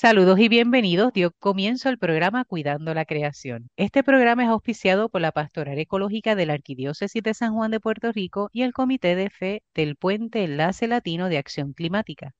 Saludos y bienvenidos. Dio comienzo al programa Cuidando la Creación. Este programa es auspiciado por la Pastoral Ecológica de la Arquidiócesis de San Juan de Puerto Rico y el Comité de Fe del Puente Enlace Latino de Acción Climática.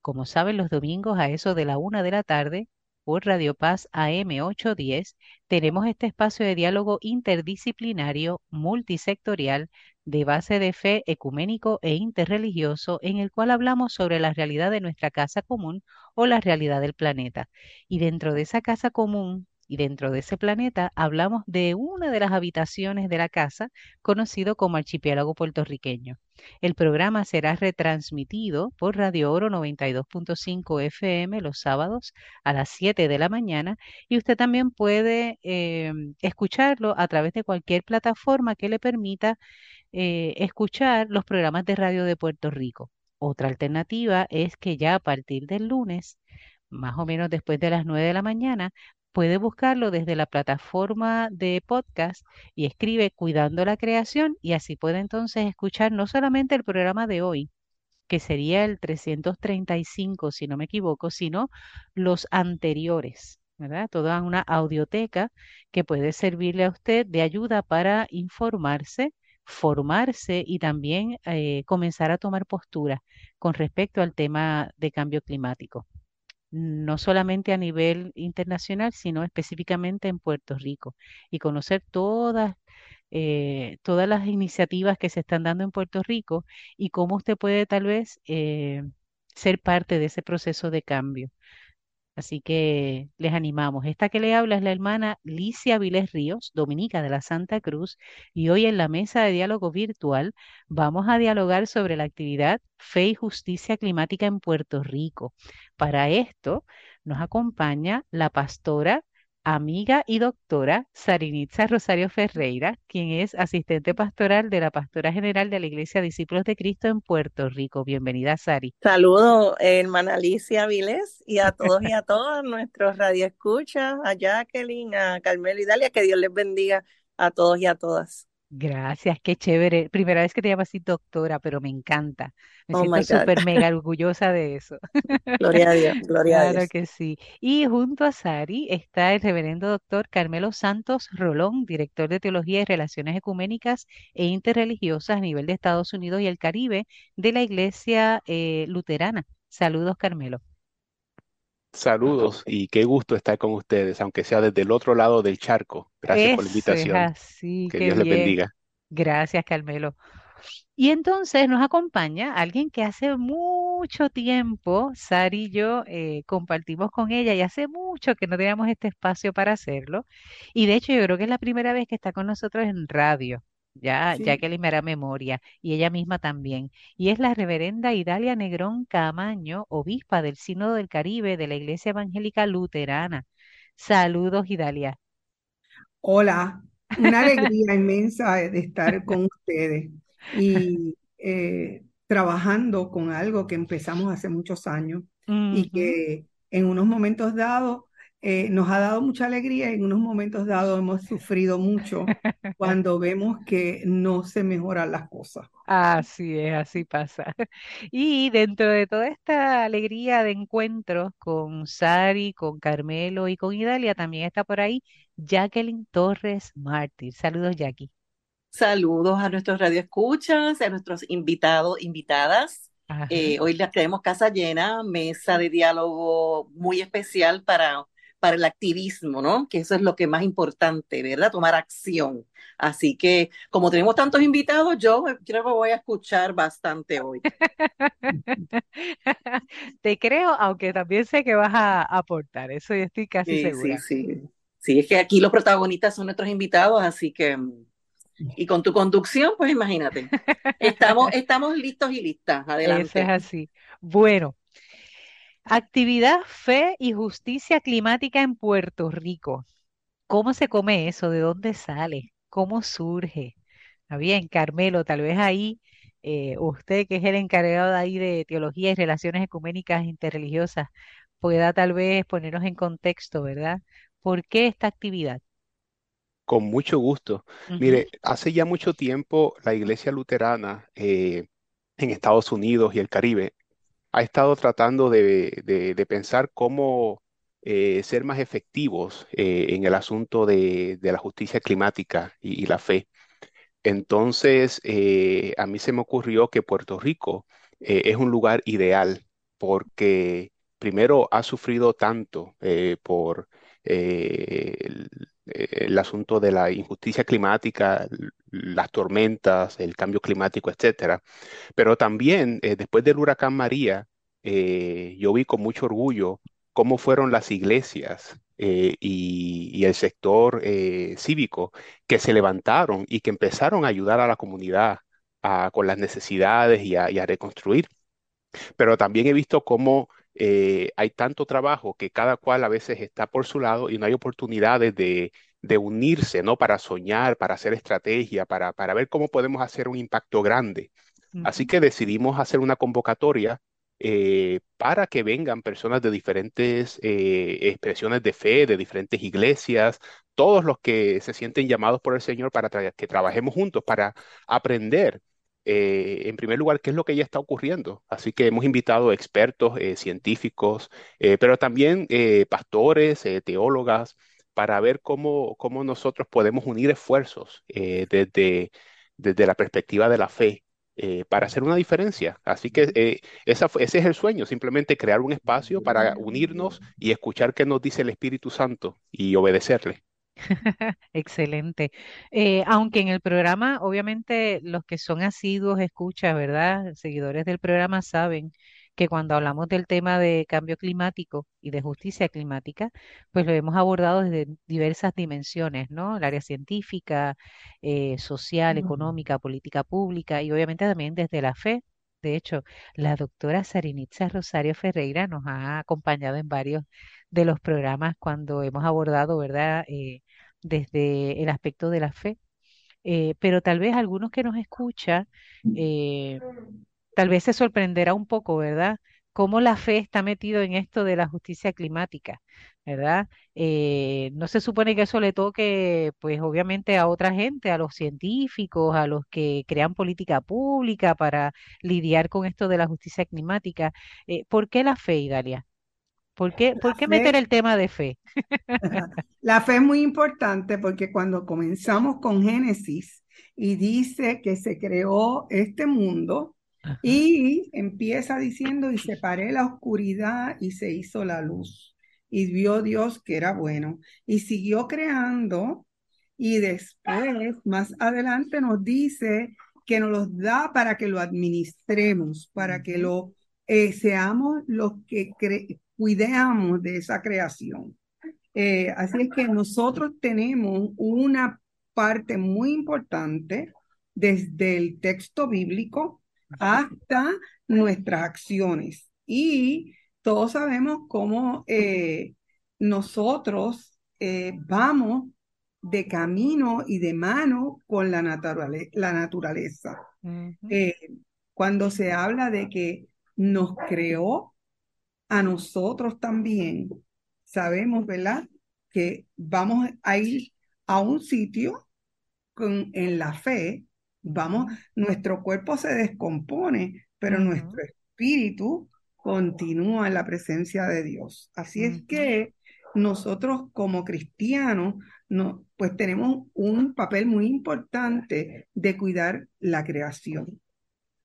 Como saben, los domingos a eso de la una de la tarde, por Radio Paz AM 810, tenemos este espacio de diálogo interdisciplinario, multisectorial, de base de fe ecuménico e interreligioso, en el cual hablamos sobre la realidad de nuestra casa común o la realidad del planeta. Y dentro de esa casa común y dentro de ese planeta hablamos de una de las habitaciones de la casa, conocido como archipiélago puertorriqueño. El programa será retransmitido por Radio Oro 92.5 FM los sábados a las 7 de la mañana y usted también puede eh, escucharlo a través de cualquier plataforma que le permita eh, escuchar los programas de radio de Puerto Rico. Otra alternativa es que ya a partir del lunes, más o menos después de las 9 de la mañana, puede buscarlo desde la plataforma de podcast y escribe Cuidando la Creación y así puede entonces escuchar no solamente el programa de hoy, que sería el 335, si no me equivoco, sino los anteriores, ¿verdad? Toda una audioteca que puede servirle a usted de ayuda para informarse, formarse y también eh, comenzar a tomar postura con respecto al tema de cambio climático no solamente a nivel internacional, sino específicamente en Puerto Rico, y conocer todas, eh, todas las iniciativas que se están dando en Puerto Rico y cómo usted puede tal vez eh, ser parte de ese proceso de cambio. Así que les animamos. Esta que le habla es la hermana Licia Viles Ríos, dominica de la Santa Cruz, y hoy en la mesa de diálogo virtual vamos a dialogar sobre la actividad Fe y Justicia Climática en Puerto Rico. Para esto nos acompaña la pastora amiga y doctora Sarinitza Rosario Ferreira, quien es asistente pastoral de la Pastora General de la Iglesia Discípulos de Cristo en Puerto Rico. Bienvenida, Sari. Saludos, hermana Alicia Viles, y a todos y a todas nuestros radioescuchas, a Jacqueline, a Carmelo y Dalia, que Dios les bendiga a todos y a todas. Gracias, qué chévere. Primera vez que te llamas así doctora, pero me encanta. Me oh siento súper mega orgullosa de eso. Gloria a Dios, gloria a Dios. Claro que sí. Y junto a Sari está el reverendo doctor Carmelo Santos Rolón, director de Teología y Relaciones Ecuménicas e Interreligiosas a nivel de Estados Unidos y el Caribe de la Iglesia eh, Luterana. Saludos, Carmelo. Saludos y qué gusto estar con ustedes, aunque sea desde el otro lado del charco. Gracias por la invitación. así, que Dios les bendiga. Gracias, Carmelo. Y entonces nos acompaña alguien que hace mucho tiempo, Sari y yo eh, compartimos con ella y hace mucho que no teníamos este espacio para hacerlo. Y de hecho yo creo que es la primera vez que está con nosotros en radio. Ya, ya que me hará memoria, y ella misma también. Y es la reverenda Idalia Negrón Camaño, obispa del Sínodo del Caribe de la Iglesia Evangélica Luterana. Saludos, Idalia. Hola, una alegría inmensa de estar con ustedes y eh, trabajando con algo que empezamos hace muchos años y que en unos momentos dados eh, nos ha dado mucha alegría y en unos momentos dados hemos sufrido mucho cuando vemos que no se mejoran las cosas. Así es, así pasa. Y dentro de toda esta alegría de encuentros con Sari, con Carmelo y con Idalia, también está por ahí Jacqueline Torres Mártir. Saludos, Jackie. Saludos a nuestros radioescuchas, a nuestros invitados, invitadas. Eh, hoy les tenemos casa llena, mesa de diálogo muy especial para para el activismo, ¿no? Que eso es lo que más importante, ¿verdad? Tomar acción. Así que, como tenemos tantos invitados, yo creo que voy a escuchar bastante hoy. Te creo, aunque también sé que vas a aportar, eso yo estoy casi sí, segura. Sí, sí. Sí, es que aquí los protagonistas son nuestros invitados, así que y con tu conducción, pues imagínate. Estamos, estamos listos y listas. Adelante. Eso es así. Bueno, Actividad, fe y justicia climática en Puerto Rico. ¿Cómo se come eso? ¿De dónde sale? ¿Cómo surge? Está bien, Carmelo, tal vez ahí eh, usted, que es el encargado de ahí de teología y relaciones ecuménicas interreligiosas, pueda tal vez ponernos en contexto, ¿verdad? ¿Por qué esta actividad? Con mucho gusto. Mire, hace ya mucho tiempo la Iglesia Luterana eh, en Estados Unidos y el Caribe ha estado tratando de, pensar cómo eh, ser más efectivos eh, en el asunto de, la justicia climática y, la fe. Entonces, eh, a mí se me ocurrió que Puerto Rico es un lugar ideal porque primero ha sufrido tanto por el, el asunto de la injusticia climática, las tormentas, el cambio climático, etcétera. Pero también eh, después del huracán María, eh, yo vi con mucho orgullo cómo fueron las iglesias eh, y, el sector cívico que se levantaron y que empezaron a ayudar a la comunidad con las necesidades y a, y a reconstruir. Pero también he visto cómo eh, hay tanto trabajo que cada cual a veces está por su lado y no hay oportunidades de, unirse, ¿no? Para soñar, para hacer estrategia, para, para ver cómo podemos hacer un impacto grande. Así que decidimos hacer una convocatoria eh, para que vengan personas de diferentes eh, expresiones de fe, de diferentes iglesias, todos los que se sienten llamados por el Señor para que trabajemos juntos, para aprender eh, en primer lugar, qué es lo que ya está ocurriendo. Así que hemos invitado expertos, eh, científicos, eh, pero también pastores, teólogas, para ver cómo, cómo nosotros podemos unir esfuerzos desde, desde la perspectiva de la fe para hacer una diferencia. Así que esa, ese es el sueño, simplemente crear un espacio para unirnos y escuchar qué nos dice el Espíritu Santo y obedecerle. Excelente. Eh, aunque en el programa, obviamente, los que son asiduos escuchas, ¿verdad? Seguidores del programa saben que cuando hablamos del tema de cambio climático y de justicia climática, pues lo hemos abordado desde diversas dimensiones, ¿no? El área científica, eh, social, económica, política pública y obviamente también desde la fe. De hecho, la doctora Sarinitza Rosario Ferreira nos ha acompañado en varios de los programas cuando hemos abordado, ¿verdad? Eh, desde el aspecto de la fe. Eh, pero tal vez algunos que nos escuchan, eh, tal vez se sorprenderá un poco, ¿verdad? Cómo la fe está metido en esto de la justicia climática, ¿verdad? no se supone que eso le toque, pues obviamente a otra gente, a los científicos, a los que crean política pública para lidiar con esto de la justicia climática. ¿por qué la fe, Idalia? ¿Por qué, meter el tema de fe? La fe es muy importante porque cuando comenzamos con Génesis y dice que se creó este mundo y empieza diciendo y separé la oscuridad y se hizo la luz y vio Dios que era bueno y siguió creando y después más adelante nos dice que nos los da para que lo administremos, para que lo eh, seamos los que cuidemos de esa creación. Eh, así es que nosotros tenemos una parte muy importante desde el texto bíblico hasta nuestras acciones. Y todos sabemos cómo eh, nosotros eh, vamos de camino y de mano con la, la naturaleza. cuando se habla de que nos creó a nosotros también sabemos, ¿verdad? Que vamos a ir a un sitio con, en la fe, vamos, nuestro cuerpo se descompone, pero nuestro espíritu continúa en la presencia de Dios. Así es que nosotros como cristianos, no, pues tenemos un papel muy importante de cuidar la creación.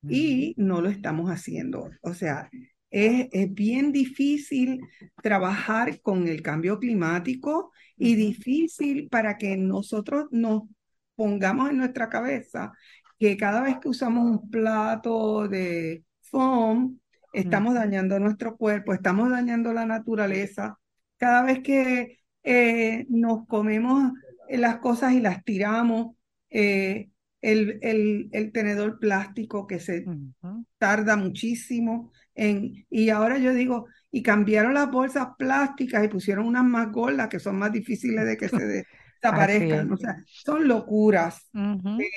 Y no lo estamos haciendo. O sea, es, bien difícil trabajar con el cambio climático y difícil para que nosotros nos pongamos en nuestra cabeza que cada vez que usamos un plato de foam, estamos dañando nuestro cuerpo, estamos dañando la naturaleza. Cada vez que eh, nos comemos las cosas y las tiramos, eh, el, el, tenedor plástico que se tarda muchísimo en, y ahora yo digo, y cambiaron las bolsas plásticas y pusieron unas más gordas que son más difíciles de que se desaparezcan. O sea, son locuras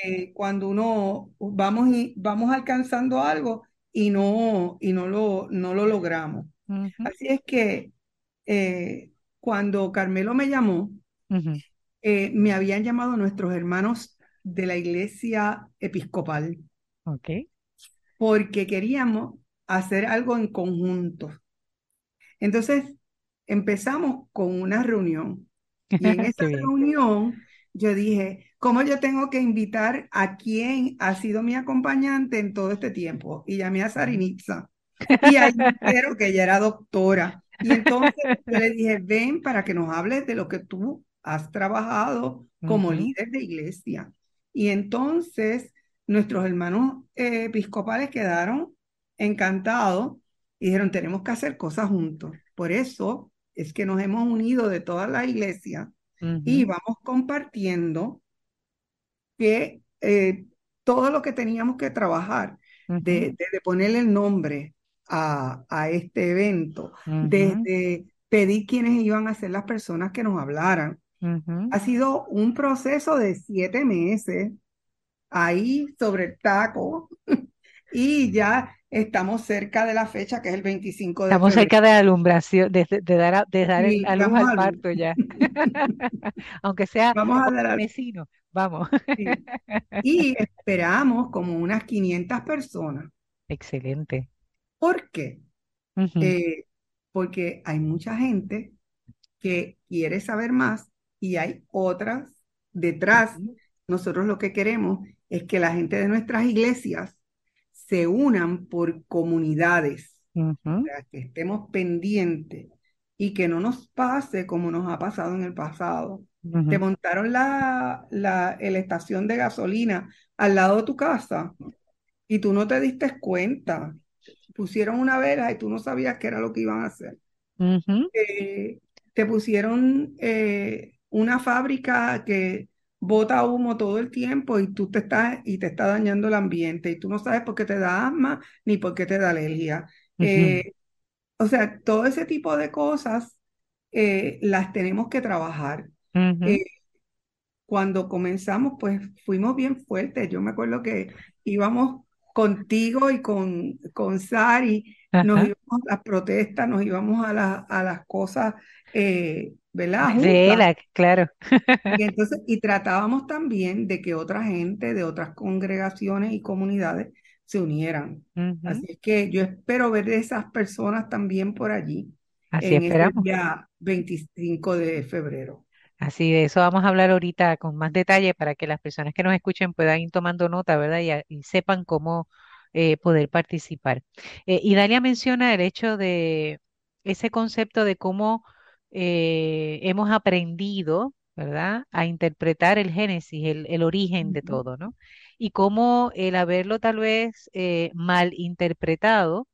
eh, cuando uno vamos y vamos alcanzando algo y no, y no lo, no lo logramos. Así es que eh, cuando Carmelo me llamó, eh, me habían llamado nuestros hermanos de la iglesia episcopal. Ok. Porque queríamos hacer algo en conjunto. Entonces, empezamos con una reunión. Y en esa reunión yo dije, ¿cómo yo tengo que invitar a quien ha sido mi acompañante en todo este tiempo? Y llamé a Sarinitza. Y ahí espero que ella era doctora. Y entonces yo le dije, ven para que nos hables de lo que tú has trabajado como líder de iglesia. Y entonces nuestros hermanos eh, episcopales quedaron encantados y dijeron, tenemos que hacer cosas juntos. Por eso es que nos hemos unido de toda la iglesia y vamos compartiendo que eh, todo lo que teníamos que trabajar, de, ponerle el nombre a, este evento, desde pedir quiénes iban a ser las personas que nos hablaran. Ha sido un proceso de siete meses ahí sobre el taco y ya estamos cerca de la fecha que es el 25 de Estamos cerca de la alumbración, de, dar, a, de dar el, a luz al parto ya. Aunque sea vamos a dar vecino, vamos. Y esperamos como unas 500 personas. Excelente. ¿Por qué? Eh, porque hay mucha gente que quiere saber más y hay otras detrás. Nosotros lo que queremos es que la gente de nuestras iglesias se unan por comunidades, para que estemos pendientes y que no nos pase como nos ha pasado en el pasado. Te montaron la, la, la, estación de gasolina al lado de tu casa y tú no te diste cuenta. Pusieron una vela y tú no sabías qué era lo que iban a hacer. Eh, te pusieron eh, una fábrica que bota humo todo el tiempo y tú te estás y te está dañando el ambiente y tú no sabes por qué te da asma ni por qué te da alergia. Eh, o sea, todo ese tipo de cosas eh, las tenemos que trabajar. Eh, cuando comenzamos, pues fuimos bien fuertes. Yo me acuerdo que íbamos contigo y con, con Sari, nos íbamos a las protestas, nos íbamos a, a las cosas ¿verdad? Claro. Y entonces, y tratábamos también de que otra gente de otras congregaciones y comunidades se unieran. Así es que yo espero ver esas personas también por allí Así en el día 25 de febrero. Así de eso vamos a hablar ahorita con más detalle para que las personas que nos escuchen puedan ir tomando nota, ¿verdad? Y, sepan cómo eh, poder participar. Eh, y Dalia menciona el hecho de ese concepto de cómo eh, hemos aprendido, ¿verdad?, a interpretar el génesis, el, origen de todo, ¿no? Y cómo el haberlo tal vez eh, mal interpretado,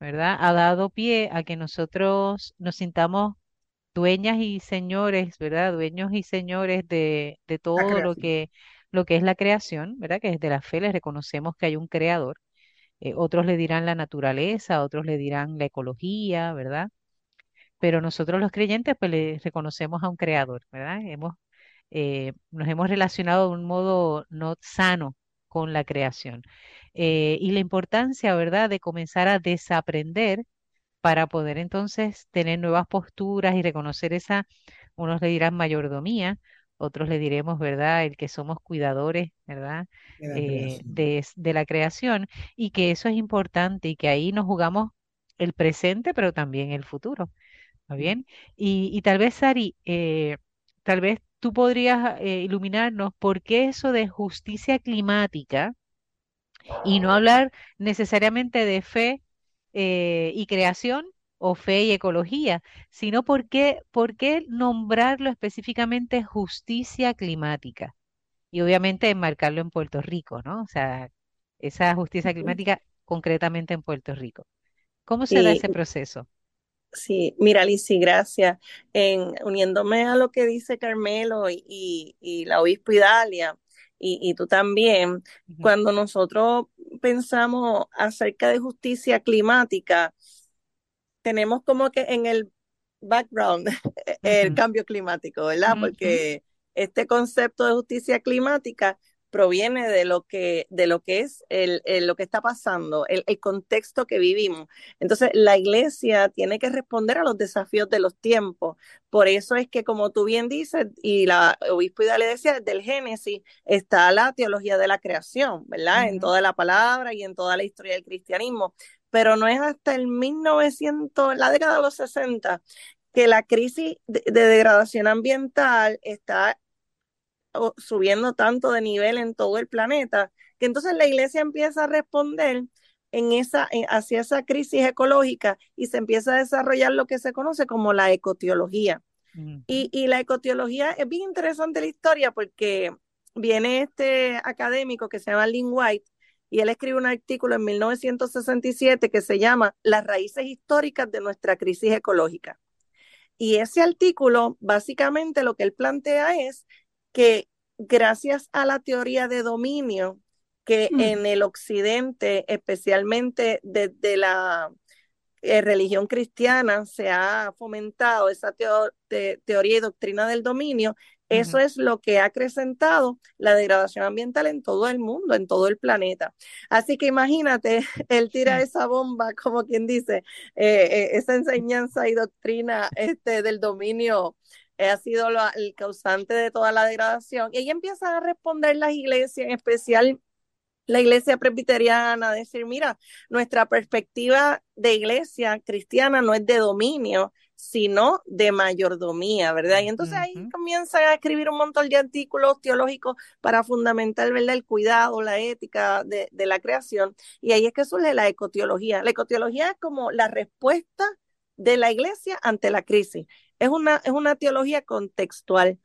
¿verdad?, ha dado pie a que nosotros nos sintamos dueñas y señores, ¿verdad? Dueños y señores de, todo lo que, lo que es la creación, ¿verdad? Que desde la fe les reconocemos que hay un creador. Eh, otros le dirán la naturaleza, otros le dirán la ecología, ¿verdad? Pero nosotros los creyentes pues le reconocemos a un creador, ¿verdad? Hemos, eh, nos hemos relacionado de un modo no sano con la creación. Eh, y la importancia, ¿verdad?, de comenzar a desaprender para poder entonces tener nuevas posturas y reconocer esa, unos le dirán mayordomía, otros le diremos, ¿verdad?, el que somos cuidadores, ¿verdad?, de la, eh, de la creación y que eso es importante y que ahí nos jugamos el presente, pero también el futuro. ¿Está bien? Y, tal vez, Sari, eh, tal vez tú podrías eh, iluminarnos por qué eso de justicia climática y no hablar necesariamente de fe eh, y creación o fe y ecología, sino por qué, por qué nombrarlo específicamente justicia climática y obviamente enmarcarlo en Puerto Rico, ¿no? O sea, esa justicia climática concretamente en Puerto Rico. ¿Cómo se da ese proceso? Sí, mira, Lizzy, gracias. En, uniéndome a lo que dice Carmelo y, y, la obispo Idalia, y, y tú también, cuando nosotros pensamos acerca de justicia climática, tenemos como que en el background el cambio climático, ¿verdad? Porque este concepto de justicia climática proviene de lo que, de lo que es el, lo que está pasando, el, contexto que vivimos. Entonces, la iglesia tiene que responder a los desafíos de los tiempos. Por eso es que, como tú bien dices, y la obispo le decía, del Génesis está la teología de la creación, ¿verdad? En toda la palabra y en toda la historia del cristianismo pero no es hasta el 1900, la década de los 60, que la crisis de, degradación ambiental está subiendo tanto de nivel en todo el planeta, que entonces la iglesia empieza a responder en esa, hacia esa crisis ecológica y se empieza a desarrollar lo que se conoce como la ecoteología. y, y, la ecoteología es bien interesante la historia porque viene este académico que se llama Lynn White y él escribe un artículo en 1967 que se llama Las raíces históricas de nuestra crisis ecológica. Y ese artículo, básicamente lo que él plantea es que gracias a la teoría de dominio que mm. en el occidente, especialmente desde la eh, religión cristiana, se ha fomentado esa teoría y doctrina del dominio, eso es lo que ha acrecentado la degradación ambiental en todo el mundo, en todo el planeta. Así que imagínate, él tira esa bomba, como quien dice, eh, eh, esa enseñanza y doctrina este, del dominio ha sido el causante de toda la degradación. Y ahí empiezan a responder las iglesias, en especial la iglesia presbiteriana, a decir, mira, nuestra perspectiva de iglesia cristiana no es de dominio, sino de mayordomía, ¿verdad? Y entonces ahí comienzan a escribir un montón de artículos teológicos para fundamentar, ¿verdad? El cuidado, la ética de, de la creación. Y ahí es que surge la ecoteología. La ecoteología es como la respuesta de la iglesia ante la crisis. Es una, es una teología contextual.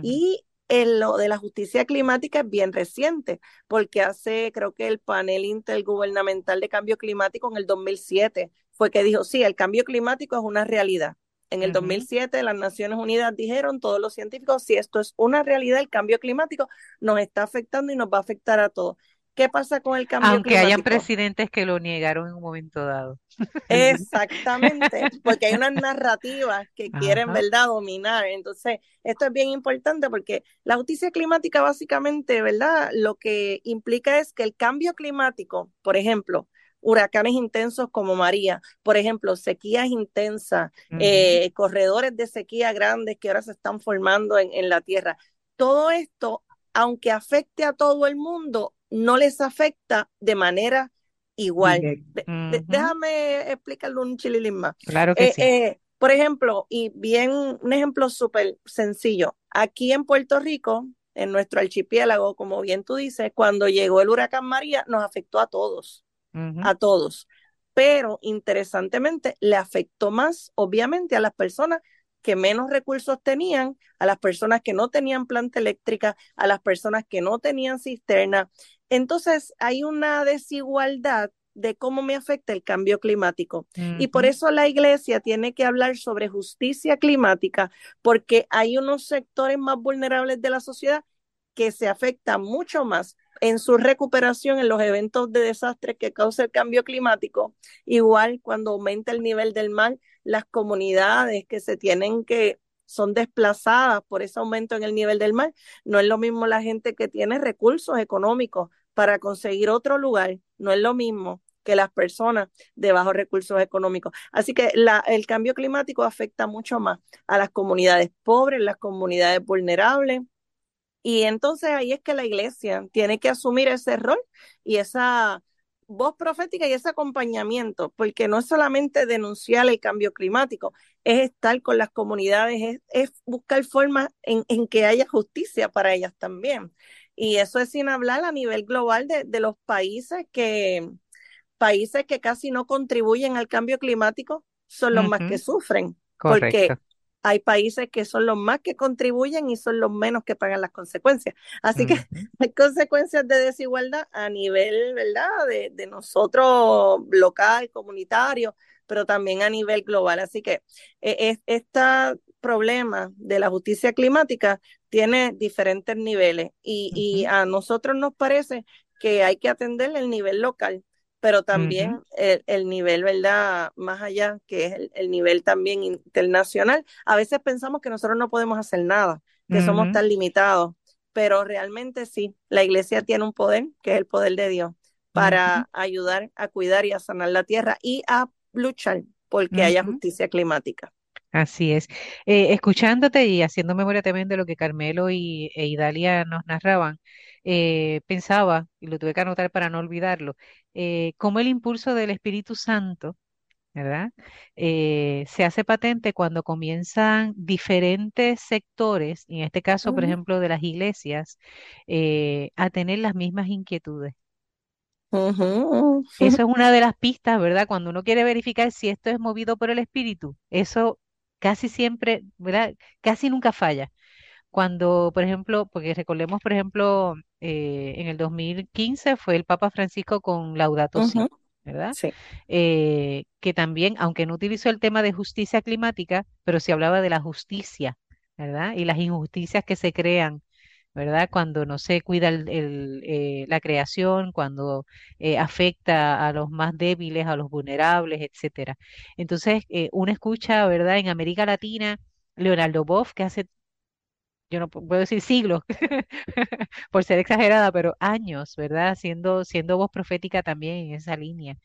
Y en lo de la justicia climática es bien reciente, porque hace, creo que el panel intergubernamental de cambio climático en el 2007 fue que dijo, sí, el cambio climático es una realidad. En el 2007 las Naciones Unidas dijeron, todos los científicos, si esto es una realidad, el cambio climático nos está afectando y nos va a afectar a todos. ¿Qué pasa con el cambio Aunque climático? hayan presidentes que lo negaron en un momento dado. Exactamente, porque hay unas narrativas que quieren, ¿verdad?, dominar. Entonces, esto es bien importante porque la justicia climática básicamente, ¿verdad?, lo que implica es que el cambio climático, por ejemplo, huracanes intensos como María, por ejemplo, sequías intensas, eh, corredores de sequía grandes que ahora se están formando en, en la Tierra. Todo esto, aunque afecte a todo el mundo, no les afecta de manera igual. déjame explicarlo un chililín más. Claro que eh, sí. Eh, por ejemplo, y bien un ejemplo súper sencillo, aquí en Puerto Rico, en nuestro archipiélago, como bien tú dices, cuando llegó el huracán María, nos afectó a todos, a todos. Pero interesantemente, le afectó más, obviamente, a las personas que menos recursos tenían, a las personas que no tenían planta eléctrica, a las personas que no tenían cisterna. Entonces, hay una desigualdad de cómo me afecta el cambio climático. Y por eso la iglesia tiene que hablar sobre justicia climática, porque hay unos sectores más vulnerables de la sociedad que se afectan mucho más en su recuperación en los eventos de desastre que causa el cambio climático. Igual cuando aumenta el nivel del mar, las comunidades que se tienen que son desplazadas por ese aumento en el nivel del mar. No es lo mismo la gente que tiene recursos económicos para conseguir otro lugar, no es lo mismo que las personas de bajos recursos económicos. Así que el cambio climático afecta mucho más a las comunidades pobres, las comunidades vulnerables, y entonces ahí es que la iglesia tiene que asumir ese rol y esa voz profética y ese acompañamiento, porque no es solamente denunciar el cambio climático, es estar con las comunidades, es, buscar formas en, que haya justicia para ellas también. Y eso es sin hablar a nivel global de, los países que, países que casi no contribuyen al cambio climático son los más que sufren. Porque hay países que son los más que contribuyen y son los menos que pagan las consecuencias. Así que hay consecuencias de desigualdad a nivel, ¿verdad?, de, nosotros local, comunitario, pero también a nivel global. Así que e, este problema de la justicia climática tiene diferentes niveles y, y a nosotros nos parece que hay que atender el nivel local pero también el, nivel, ¿verdad? Más allá, que es el, nivel también internacional. A veces pensamos que nosotros no podemos hacer nada, que somos tan limitados, pero realmente sí, la iglesia tiene un poder, que es el poder de Dios, para ayudar a cuidar y a sanar la tierra y a luchar porque haya justicia climática. Así es. Eh, escuchándote y haciendo memoria también de lo que Carmelo y, e Idalia nos narraban, eh, pensaba, y lo tuve que anotar para no olvidarlo, eh, cómo el impulso del Espíritu Santo, ¿verdad? Eh, se hace patente cuando comienzan diferentes sectores, en este caso, por ejemplo, de las iglesias, a tener las mismas inquietudes. Eso es una de las pistas, ¿verdad? Cuando uno quiere verificar si esto es movido por el espíritu, eso casi siempre, ¿verdad? Casi nunca falla. Cuando, por ejemplo, porque recordemos, por ejemplo, eh, en el 2015 fue el Papa Francisco con Laudato Si. ¿verdad? Sí. Eh, que también, aunque no utilizó el tema de justicia climática, pero sí hablaba de la justicia, ¿verdad? Y las injusticias que se crean ¿verdad? Cuando no se cuida el- el, eh, la creación, cuando eh, afecta a los más débiles, a los vulnerables, etcétera. Entonces, eh, uno escucha, ¿verdad? En América Latina, Leonardo Boff, que hace, yo no pu- puedo decir siglos, por ser exagerada, pero años, ¿verdad? Siendo, siendo voz profética también en esa línea.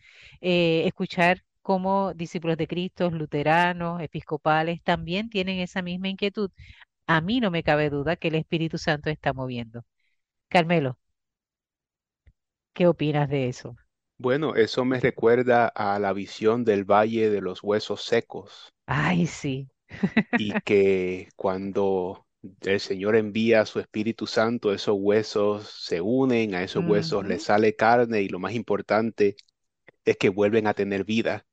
Eh, escuchar cómo discípulos de Cristo, luteranos, episcopales, también tienen esa misma inquietud. A mí no me cabe duda que el Espíritu Santo está moviendo. Carmelo, ¿qué opinas de eso? Bueno, eso me recuerda a la visión del Valle de los Huesos Secos Ay, sí. y que cuando el Señor envía a su Espíritu Santo, esos huesos se unen, a esos huesos les sale carne y lo más importante es que vuelven a tener vida.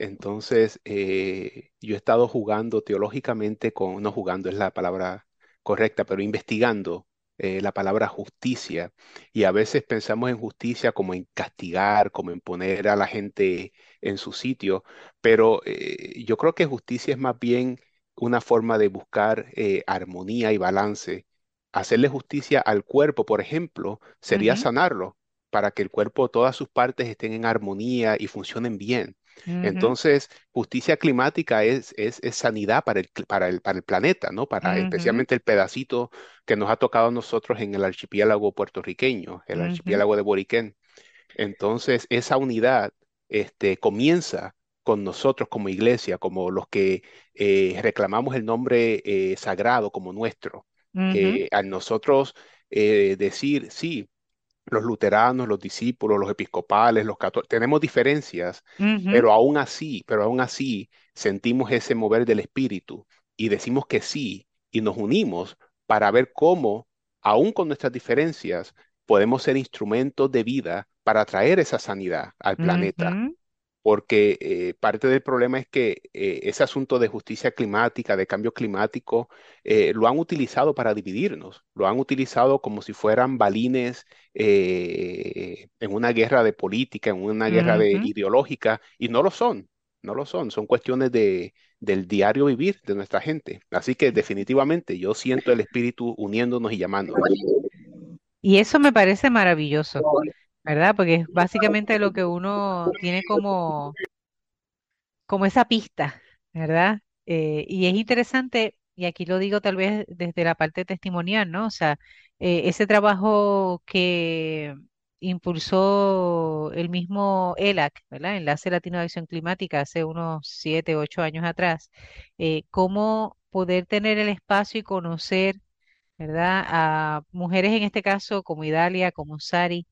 Entonces, eh, yo he estado jugando teológicamente con, no jugando es la palabra correcta, pero investigando eh, la palabra justicia. Y a veces pensamos en justicia como en castigar, como en poner a la gente en su sitio, pero eh, yo creo que justicia es más bien una forma de buscar armonía y balance. Hacerle justicia al cuerpo, por ejemplo, sería sanarlo para que el cuerpo, todas sus partes estén en armonía y funcionen bien. Entonces, justicia climática es, es, es sanidad para el, para el, para el planeta, ¿no? Para especialmente el pedacito que nos ha tocado a nosotros en el archipiélago puertorriqueño, el archipiélago de Boriquén. Entonces, esa unidad este, comienza con nosotros como iglesia, como los que eh, reclamamos el nombre eh, sagrado como nuestro. Eh, al nosotros eh, decir, sí, los luteranos, los discípulos, los episcopales, los católicos, tenemos diferencias, pero aún así, pero aún así sentimos ese mover del espíritu y decimos que sí y nos unimos para ver cómo, aún con nuestras diferencias, podemos ser instrumentos de vida para traer esa sanidad al planeta porque eh, parte del problema es que eh, ese asunto de justicia climática, de cambio climático, eh, lo han utilizado para dividirnos, lo han utilizado como si fueran balines en una guerra de política, en una guerra de ideológica, y no lo son, no lo son, son cuestiones de, del diario vivir de nuestra gente. Así que definitivamente yo siento el espíritu uniéndonos y llamándonos. Y eso me parece maravilloso, ¿verdad? Porque es básicamente lo que uno tiene como como esa pista, ¿verdad? Eh, y es interesante, y aquí lo digo tal vez desde la parte testimonial, ¿no? O sea, eh, ese trabajo que impulsó el mismo ELAC, ¿verdad? Enlace Latino de Acción Climática, hace unos siete, ocho años atrás, eh, cómo poder tener el espacio y conocer, ¿verdad? A mujeres en este caso como Idalia, como Sari,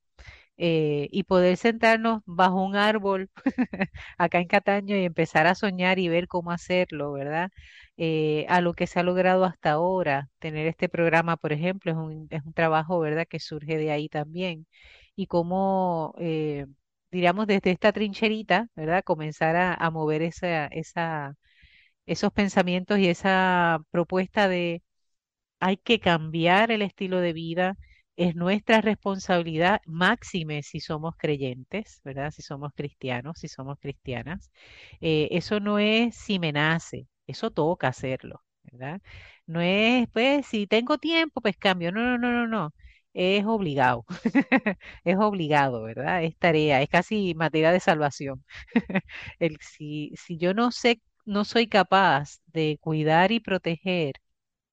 eh, y poder sentarnos bajo un árbol acá en Cataño y empezar a soñar y ver cómo hacerlo, ¿verdad? Eh, a lo que se ha logrado hasta ahora, tener este programa, por ejemplo, es un, es un trabajo, ¿verdad?, que surge de ahí también. Y cómo, eh, diríamos, desde esta trincherita, ¿verdad?, comenzar a, a mover esa, esa, esos pensamientos y esa propuesta de hay que cambiar el estilo de vida. Es nuestra responsabilidad, máxime si somos creyentes, ¿verdad? Si somos cristianos, si somos cristianas. Eh, eso no es si me nace, eso toca hacerlo, ¿verdad? No es, pues, si tengo tiempo, pues cambio. No, no, no, no, no. Es obligado. Es obligado, ¿verdad? Es tarea, es casi materia de salvación. El, si, si yo no sé, no soy capaz de cuidar y proteger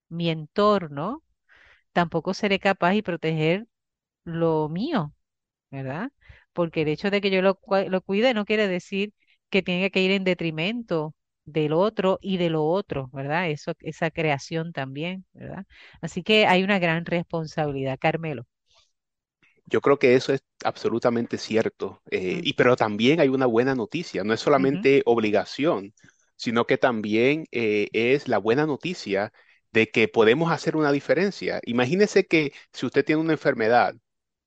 mi entorno, tampoco seré capaz de proteger lo mío, ¿verdad? Porque el hecho de que yo lo, lo cuide no quiere decir que tenga que ir en detrimento. del otro y de lo otro, ¿verdad? Eso, esa creación también, ¿verdad? Así que hay una gran responsabilidad, Carmelo. Yo creo que eso es absolutamente cierto, eh, y, pero también hay una buena noticia, no es solamente obligación, sino que también eh, es la buena noticia de que podemos hacer una diferencia. Imagínese que si usted tiene una enfermedad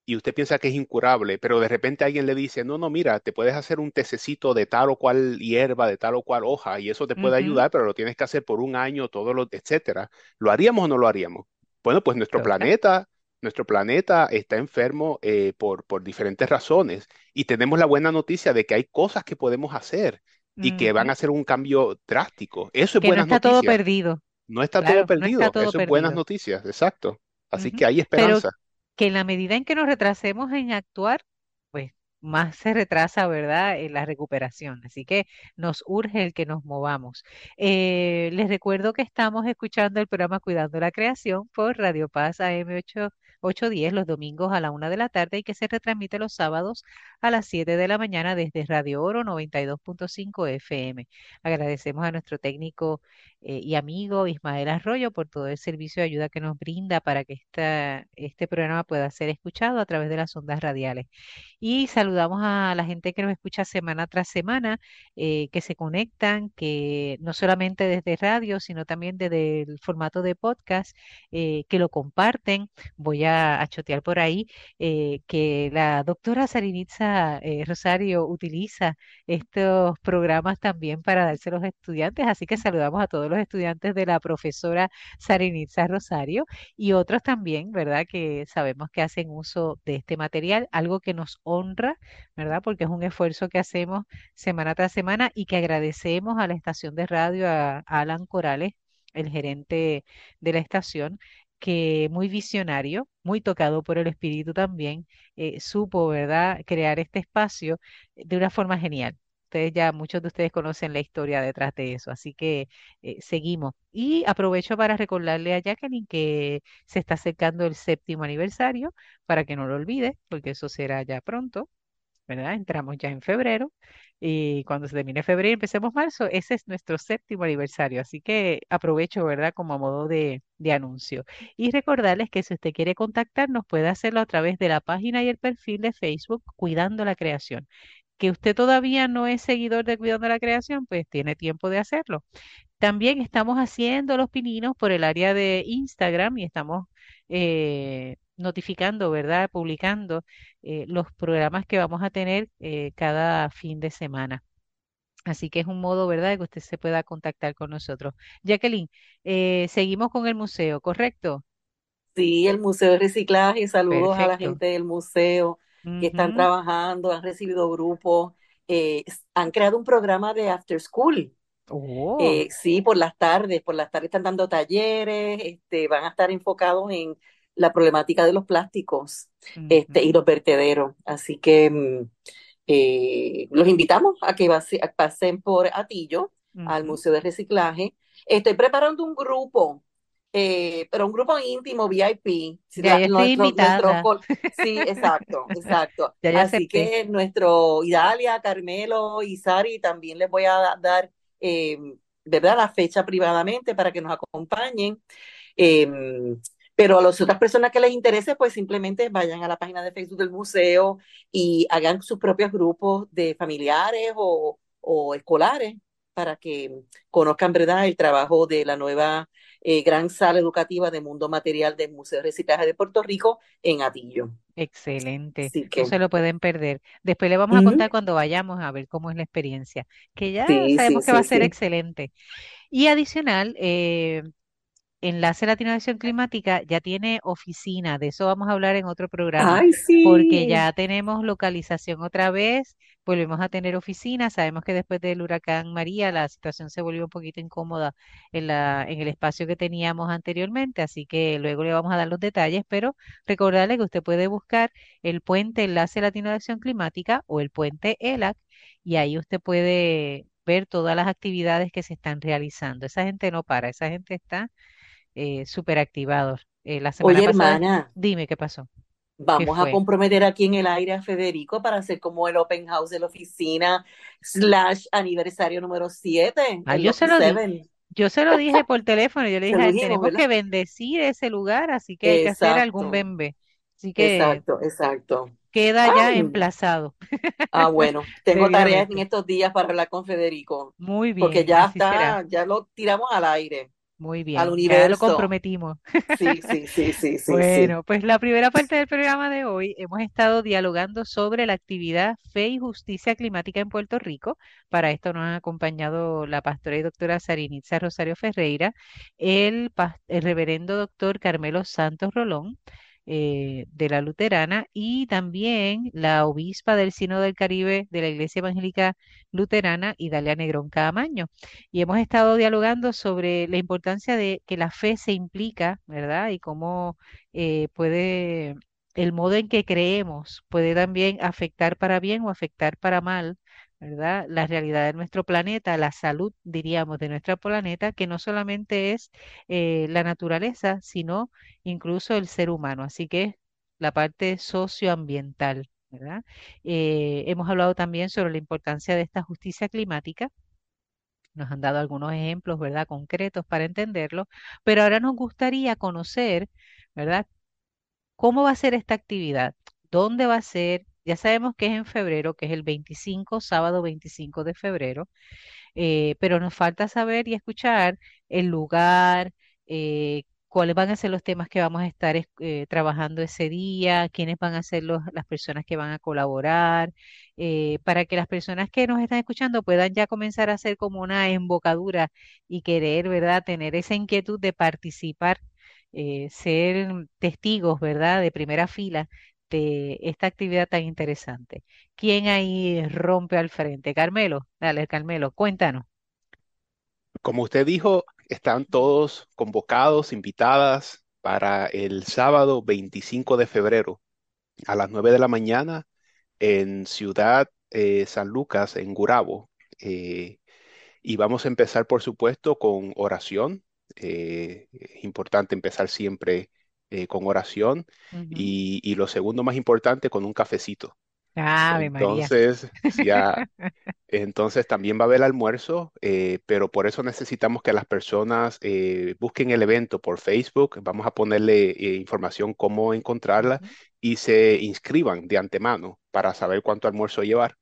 y usted piensa que es incurable, pero de repente alguien le dice, no, no, mira, te puedes hacer un tececito de tal o cual hierba, de tal o cual hoja, y eso te puede ayudar, pero lo tienes que hacer por un año, todo lo, etcétera. ¿Lo haríamos o no lo haríamos? Bueno, pues nuestro planeta, nuestro planeta está enfermo eh, por, por diferentes razones y tenemos la buena noticia de que hay cosas que podemos hacer y que van a hacer un cambio drástico. Eso es que buenas no está todo perdido. No está todo perdido. Eso es buenas noticias, exacto. Así que hay esperanza que en la medida en que nos retrasemos en actuar, pues más se retrasa, ¿verdad?, en la recuperación. Así que nos urge el que nos movamos. Eh, les recuerdo que estamos escuchando el programa Cuidando la Creación por Radio Paz AM8 8.10 los domingos a la una de la tarde y que se retransmite los sábados a las 7 de la mañana desde Radio Oro 92.5 FM. Agradecemos a nuestro técnico eh, y amigo Ismael Arroyo por todo el servicio de ayuda que nos brinda para que esta, este programa pueda ser escuchado a través de las ondas radiales. Y saludamos a la gente que nos escucha semana tras semana, eh, que se conectan, que no solamente desde radio, sino también desde el formato de podcast, eh, que lo comparten. Voy a, chotear por ahí que la doctora Sarinitza Rosario utiliza estos programas también para darse a los estudiantes, así que saludamos a todos los estudiantes de la profesora Sarinitza Rosario y otros también, ¿verdad? Que sabemos que hacen uso de este material, algo que nos honra, ¿verdad? Porque es un esfuerzo que hacemos semana tras semana y que agradecemos a la estación de radio, a, Alan Corales, el gerente de la estación, que muy visionario, muy tocado por el espíritu también, eh, supo, ¿verdad?, crear este espacio de una forma genial. Ustedes ya, muchos de ustedes conocen la historia detrás de eso, así que eh, seguimos. Y aprovecho para recordarle a Jacqueline que se está acercando el séptimo aniversario, para que no lo olvide, porque eso será ya pronto, ¿verdad? Entramos ya en febrero y cuando se termine febrero y empecemos marzo, ese es nuestro séptimo aniversario, así que aprovecho, ¿verdad? Como a modo de, de anuncio. Y recordarles que si usted quiere contactarnos, puede hacerlo a través de la página y el perfil de Facebook Cuidando la Creación que usted todavía no es seguidor de Cuidando la Creación, pues tiene tiempo de hacerlo. También estamos haciendo los pininos por el área de Instagram y estamos eh, notificando, ¿verdad? Publicando eh, los programas que vamos a tener eh, cada fin de semana. Así que es un modo, ¿verdad?, de que usted se pueda contactar con nosotros. Jacqueline, seguimos con el museo, ¿correcto? Sí, el Museo de Reciclaje. Saludos a la gente del museo que están trabajando, han recibido grupos, eh, han creado un programa de after school. Oh. Eh, sí, por las tardes, por las tardes están dando talleres, este, van a estar enfocados en la problemática de los plásticos este, y los vertederos. Así que mm, eh, los invitamos a que pasen por Atillo, al Museo de Reciclaje. Estoy preparando un grupo eh, pero un grupo íntimo, VIP. Ya nuestro, sí, exacto, exacto. Así que nuestro Idalia, Carmelo y Sari también les voy a dar, eh, ¿verdad? La fecha privadamente para que nos acompañen. Em, pero a las otras personas que les interese, pues simplemente vayan a la página de Facebook del museo y hagan sus propios grupos de familiares o, o escolares para que conozcan, ¿verdad?, el trabajo de la nueva eh, gran sala educativa de Mundo Material del Museo de Reciclaje de Puerto Rico en Atillo. Excelente, no se lo pueden perder. Después le vamos a contar cuando vayamos a ver cómo es la experiencia, que ya sabemos que va a ser excelente. Y adicional, eh, Enlace Latino Acción Climática ya tiene oficina, de eso vamos a hablar en otro programa, porque ya tenemos localización otra vez, volvemos a tener oficina, sabemos que después del huracán María la situación se volvió un poquito incómoda en la, en el espacio que teníamos anteriormente, así que luego le vamos a dar los detalles, pero recordarle que usted puede buscar el puente Enlace Latino de Acción Climática o el puente ELAC y ahí usted puede ver todas las actividades que se están realizando. Esa gente no para, esa gente está eh, súper activados. Eh, la semana Oye, pasada, hermana, dime qué pasó. Vamos a comprometer aquí en el aire a Federico para hacer como el open house de la oficina slash aniversario número 7. Ah, yo, se lo dije, yo se lo dije por teléfono, yo le dije, tenemos que bendecir ese lugar, así que hay que hacer algún bembe. Así que exacto, exacto. Queda ya emplazado. Ah, bueno, tengo tareas en estos días para hablar con Federico. Muy bien. Porque ya está, ya lo tiramos al aire. Muy bien, al universo. ya lo comprometimos. Sí, sí, sí, sí, sí. Bueno, pues la primera parte del programa de hoy hemos estado dialogando sobre la actividad Fe y Justicia Climática en Puerto Rico. Para esto nos ha acompañado la pastora y doctora Sarinitza Rosario Ferreira, el, el reverendo doctor Carmelo Santos Rolón, eh, de la Luterana y también la obispa del Sino del Caribe de la Iglesia Evangélica Luterana, Idalia Negrón Camaño. Y hemos estado dialogando sobre la importancia de que la fe se implica, ¿verdad? Y cómo eh, puede, el modo en que creemos puede también afectar para bien o afectar para mal La realidad de nuestro planeta, la salud, diríamos, de nuestro planeta, que no solamente es eh, la naturaleza, sino incluso el ser humano. Así que la parte socioambiental, ¿verdad? Eh, hemos hablado también sobre la importancia de esta justicia climática. Nos han dado algunos ejemplos, ¿verdad? Concretos para entenderlo, pero ahora nos gustaría conocer, ¿verdad? ¿Cómo va a ser esta actividad? ¿Dónde va a ser? Ya sabemos que es en febrero, que es el 25, sábado 25 de febrero, eh, pero nos falta saber y escuchar el lugar, eh, cuáles van a ser los temas que vamos a estar eh, trabajando ese día, quiénes van a ser las personas que van a colaborar, para que las personas que nos están escuchando puedan ya comenzar a hacer como una embocadura y querer, ¿verdad?, tener esa inquietud de participar. ser testigos, ¿verdad?, de primera fila de esta actividad tan interesante. ¿Quién ahí rompe al frente? Carmelo, dale, Carmelo, cuéntanos. Como usted dijo, están todos convocados, invitadas para el sábado 25 de febrero a las 9 de la mañana en Ciudad eh, San Lucas, en Gurabo. Eh, y vamos a empezar, por supuesto, con oración. Eh, es importante empezar siempre eh, con oración y, lo segundo más importante, con un cafecito. entonces, ya, entonces también va a haber almuerzo, eh, pero por eso necesitamos que las personas eh, busquen el evento por Facebook. Vamos a ponerle información cómo encontrarla y se inscriban de antemano para saber cuánto almuerzo llevar.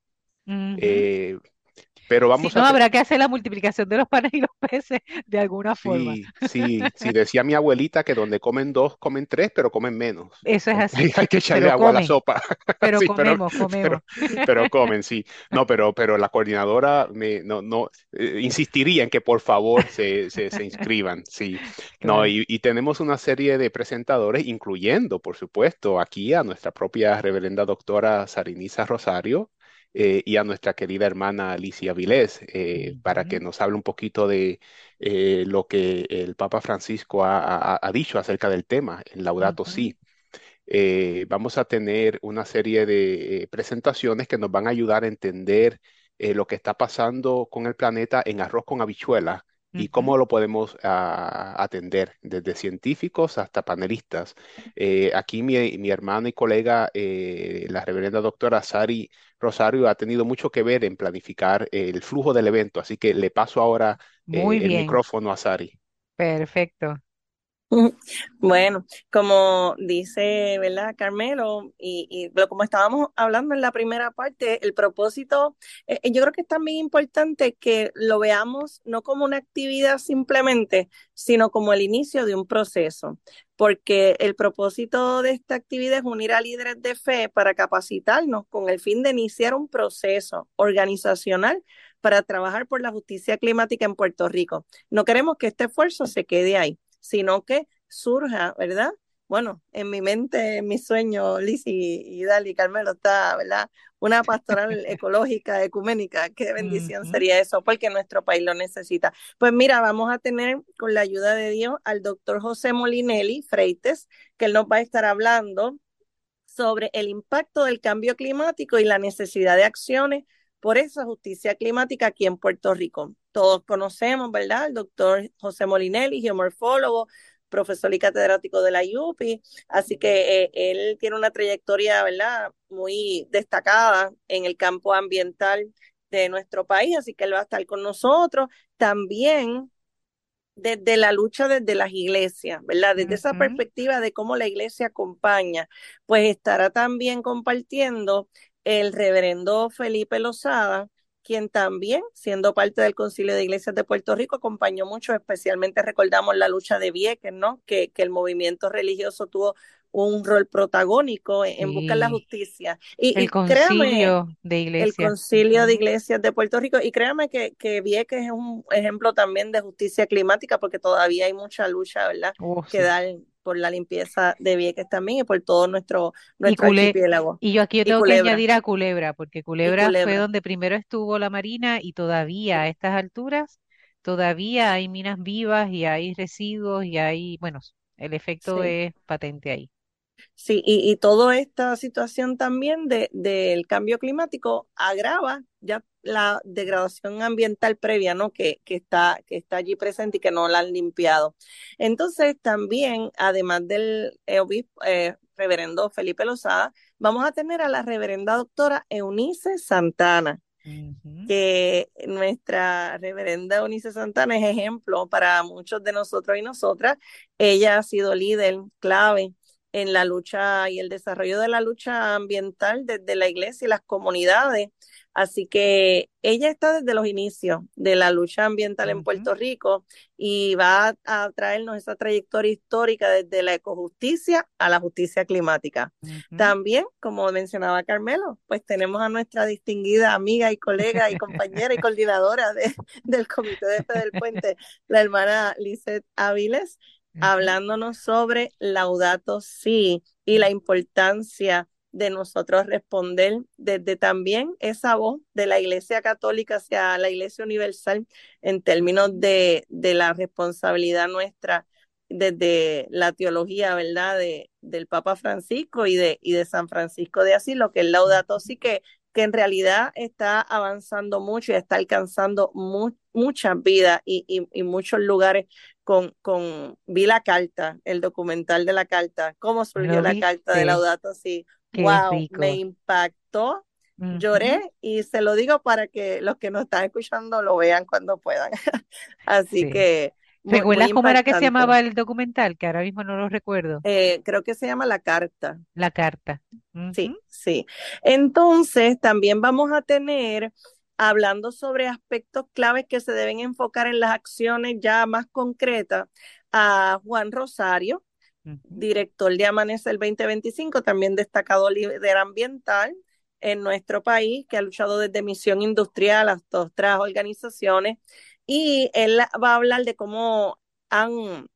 Pero vamos no, habrá que hacer la multiplicación de los panes y los peces de alguna forma. Sí, sí, decía mi abuelita que donde comen dos, comen tres, pero comen menos. Eso es así. Hay que echarle agua a la sopa. Pero comemos, comemos. Pero, comen, sí. No, pero, pero la coordinadora me, no, no, eh, insistiría en que por favor se, se, inscriban, sí. No, y, y, tenemos una serie de presentadores, incluyendo, por supuesto, aquí a nuestra propia reverenda doctora Sarinisa Rosario, eh, y a nuestra querida hermana Alicia Vilés eh, para que nos hable un poquito de eh, lo que el Papa Francisco ha, dicho acerca del tema en Laudato Si. vamos a tener una serie de presentaciones que nos van a ayudar a entender lo que está pasando con el planeta en arroz con habichuelas y cómo lo podemos ah, atender, desde científicos hasta panelistas. Eh, aquí mi, mi, hermana y colega, eh, la reverenda doctora Sari Rosario, ha tenido mucho que ver en planificar el flujo del evento, así que le paso ahora eh, el micrófono a Sari. Perfecto. Bueno, como dice, ¿verdad, Carmelo? Y, como estábamos hablando en la primera parte, el propósito, eh, yo creo que es también importante que lo veamos no como una actividad simplemente, sino como el inicio de un proceso, porque el propósito de esta actividad es unir a líderes de fe para capacitarnos con el fin de iniciar un proceso organizacional para trabajar por la justicia climática en Puerto Rico. No queremos que este esfuerzo se quede ahí sino que surja, ¿verdad? Bueno, en mi mente, en mi sueño, Liz y, Dali Carmelo está, ¿verdad? Una pastoral ecológica, ecuménica, qué bendición sería eso, porque nuestro país lo necesita. Pues mira, vamos a tener con la ayuda de Dios al doctor José Molinelli Freites, que él nos va a estar hablando sobre el impacto del cambio climático y la necesidad de acciones por esa justicia climática aquí en Puerto Rico. Todos conocemos, ¿verdad? El doctor José Molinelli, geomorfólogo, profesor y catedrático de la UPI, así que eh, él tiene una trayectoria, ¿verdad?, muy destacada en el campo ambiental de nuestro país, así que él va a estar con nosotros. También desde la lucha desde las iglesias, ¿verdad? Desde esa perspectiva de cómo la iglesia acompaña, pues estará también compartiendo el reverendo Felipe Lozada, quien también, siendo parte del Concilio de Iglesias de Puerto Rico, acompañó mucho, especialmente recordamos la lucha de Vieques, ¿no? Que, que el movimiento religioso tuvo un rol protagónico en, buscar la justicia. Y, el concilio de iglesias. El concilio de iglesias de Puerto Rico. Y créame que, que Vieques es un ejemplo también de justicia climática, porque todavía hay mucha lucha, ¿verdad? Oh, que dar por la limpieza de Vieques también y por todo nuestro, nuestro y archipiélago. Y yo aquí tengo que añadir a Culebra, porque Culebra, fue donde primero estuvo la Marina y todavía a estas alturas, todavía hay minas vivas y hay residuos y hay, bueno, el efecto es patente ahí. Sí, y, y toda esta situación también de, del cambio climático agrava ya la degradación ambiental previa, ¿no? Que, que, está, que está allí presente y que no la han limpiado. Entonces, también, además del obispo, eh, reverendo Felipe Lozada, vamos a tener a la reverenda doctora Eunice Santana, que nuestra reverenda Eunice Santana es ejemplo para muchos de nosotros y nosotras. Ella ha sido líder clave en la lucha y el desarrollo de la lucha ambiental desde la iglesia y las comunidades. Así que ella está desde los inicios de la lucha ambiental en Puerto Rico y va a, traernos esa trayectoria histórica desde la ecojusticia a la justicia climática. También, como mencionaba Carmelo, pues tenemos a nuestra distinguida amiga y colega y compañera y coordinadora del Comité de Fe del Puente, la hermana Lizeth Áviles, hablándonos sobre Laudato Si y la importancia de nosotros responder desde también esa voz de la Iglesia Católica hacia la Iglesia Universal en términos de, de la responsabilidad nuestra desde la teología, ¿verdad?, de, del Papa Francisco y de, y de San Francisco de Asís, lo que es Laudato Si, que, que en realidad está avanzando mucho y está alcanzando muchas vidas y, y, y, muchos lugares con, con, vi la carta, el documental de la carta, cómo surgió la carta de Laudato Si. Wow, me impactó, lloré y se lo digo para que los que nos están escuchando lo vean cuando puedan. Así que... ¿Recuerdas cómo era que se llamaba el documental? Que ahora mismo no lo recuerdo. Eh, creo que se llama La Carta. La Carta. Sí, sí. Entonces, también vamos a tener hablando sobre aspectos claves que se deben enfocar en las acciones ya más concretas, a Juan Rosario, director de Amanecer 2025, también destacado líder ambiental en nuestro país, que ha luchado desde Misión Industrial hasta otras organizaciones, y él va a hablar de cómo han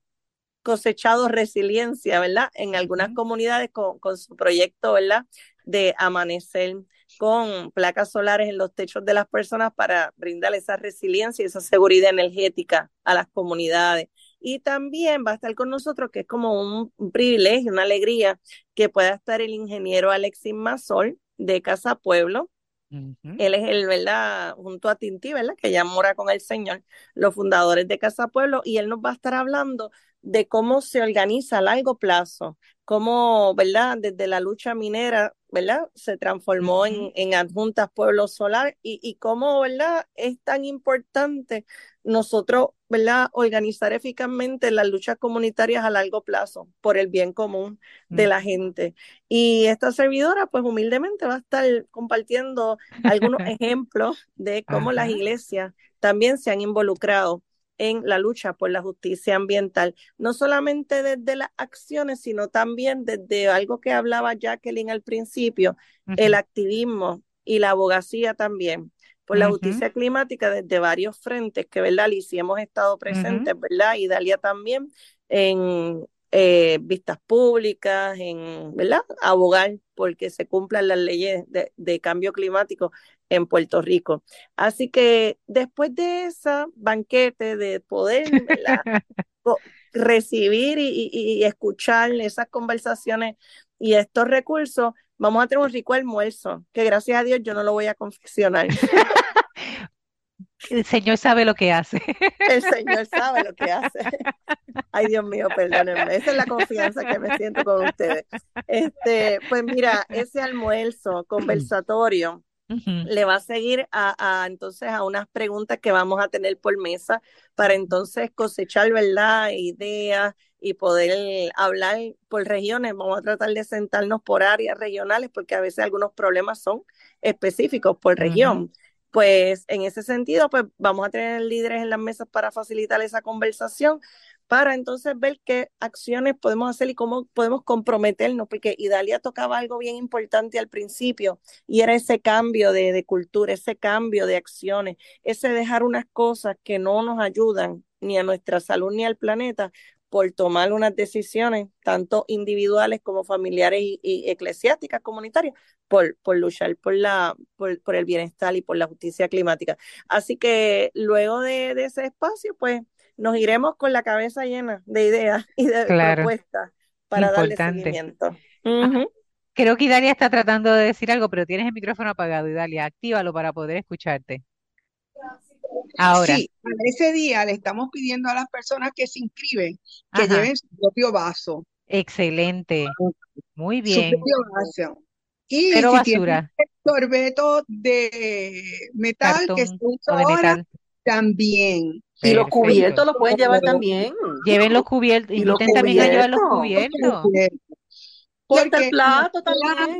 cosechado resiliencia, ¿verdad? En algunas comunidades con, con, su proyecto, ¿verdad? De Amanecer con placas solares en los techos de las personas para brindar esa resiliencia y esa seguridad energética a las comunidades. Y también va a estar con nosotros, que es como un, privilegio, una alegría, que pueda estar el ingeniero Alexis Mazol de Casa Pueblo. Él es el, ¿verdad? Junto a Tinti, ¿verdad? Que ya mora con el Señor, los fundadores de Casa Pueblo, y él nos va a estar hablando de cómo se organiza a largo plazo, cómo, ¿verdad? Desde la lucha minera ¿verdad? Se transformó en, en Adjuntas Pueblo Solar y, y cómo, ¿verdad? Es tan importante nosotros, ¿verdad? Organizar eficazmente las luchas comunitarias a largo plazo por el bien común de la gente. Y esta servidora, pues humildemente va a estar compartiendo algunos ejemplos de cómo las iglesias también se han involucrado en la lucha por la justicia ambiental, no solamente desde las acciones, sino también desde algo que hablaba Jacqueline al principio, el activismo y la abogacía también por la justicia climática desde varios frentes que, ¿verdad, Liz? hemos estado presentes, ¿verdad? Y Dalia también en eh, vistas públicas, en, ¿verdad? Abogar porque se cumplan las leyes de, de cambio climático en Puerto Rico. Así que después de esa banquete de poder recibir y, escuchar esas conversaciones y estos recursos, vamos a tener un rico almuerzo, que gracias a Dios yo no lo voy a confeccionar. El Señor sabe lo que hace. El Señor sabe lo que hace. Ay, Dios mío, perdónenme. Esa es la confianza que me siento con ustedes. Este, pues mira, ese almuerzo conversatorio le va a seguir a, entonces a unas preguntas que vamos a tener por mesa para entonces cosechar, ¿verdad? Ideas y poder hablar por regiones. Vamos a tratar de sentarnos por áreas regionales porque a veces algunos problemas son específicos por región. Pues en ese sentido, pues vamos a tener líderes en las mesas para facilitar esa conversación, para entonces ver qué acciones podemos hacer y cómo podemos comprometernos, porque Idalia tocaba algo bien importante al principio y era ese cambio de, de cultura, ese cambio de acciones, ese dejar unas cosas que no nos ayudan ni a nuestra salud ni al planeta por tomar unas decisiones, tanto individuales como familiares y, eclesiásticas, comunitarias, por, por luchar por, la, por, por, el bienestar y por la justicia climática. Así que luego de, de ese espacio, pues nos iremos con la cabeza llena de ideas y de propuestas para darle seguimiento. Creo que Idalia está tratando de decir algo, pero tienes el micrófono apagado, Idalia. Actívalo para poder escucharte. Ahora. Sí, ese día le estamos pidiendo a las personas que se inscriben que lleven su propio vaso. Excelente. Muy bien. Su propio vaso. Y Pero basura. sorbeto de metal que se usa ahora, también. Y los cubiertos los pueden llevar también. Lleven los cubiertos, y inviten también a llevar los cubiertos. Porque el plato también.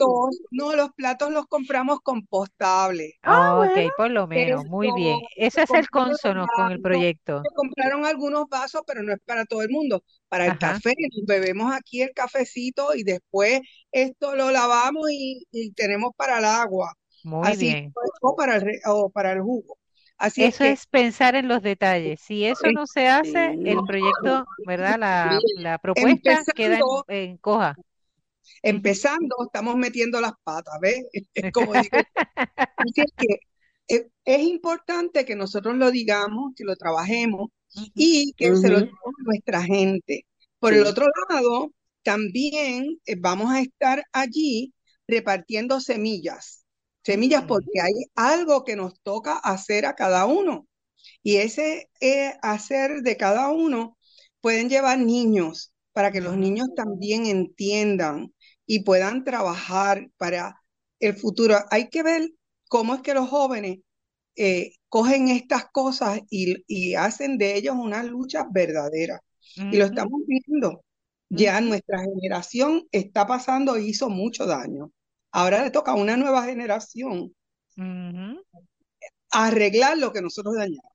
no, los platos los compramos compostables. Ah, ok, por lo menos, muy bien. Ese es el consono con el proyecto. compraron algunos vasos, pero no es para todo el mundo. Para el café, bebemos aquí el cafecito y después esto lo lavamos y, tenemos para el agua. Muy bien. O para el, o para el jugo eso es, pensar en los detalles. Si eso no se hace, el proyecto, ¿verdad? La, propuesta queda en, coja. Empezando, estamos metiendo las patas, ¿ves? Es como digo. es que eh, es, importante que nosotros lo digamos, que lo trabajemos y que se lo digamos a nuestra gente. Por el otro lado, también eh, vamos a estar allí repartiendo semillas semillas porque hay algo que nos toca hacer a cada uno. Y ese eh, hacer de cada uno pueden llevar niños para que los niños también entiendan y puedan trabajar para el futuro. Hay que ver cómo es que los jóvenes eh, cogen estas cosas y, hacen de ellos una lucha verdadera. Y lo estamos viendo. Ya nuestra generación está pasando e hizo mucho daño. Ahora le toca a una nueva generación arreglar lo que nosotros dañamos.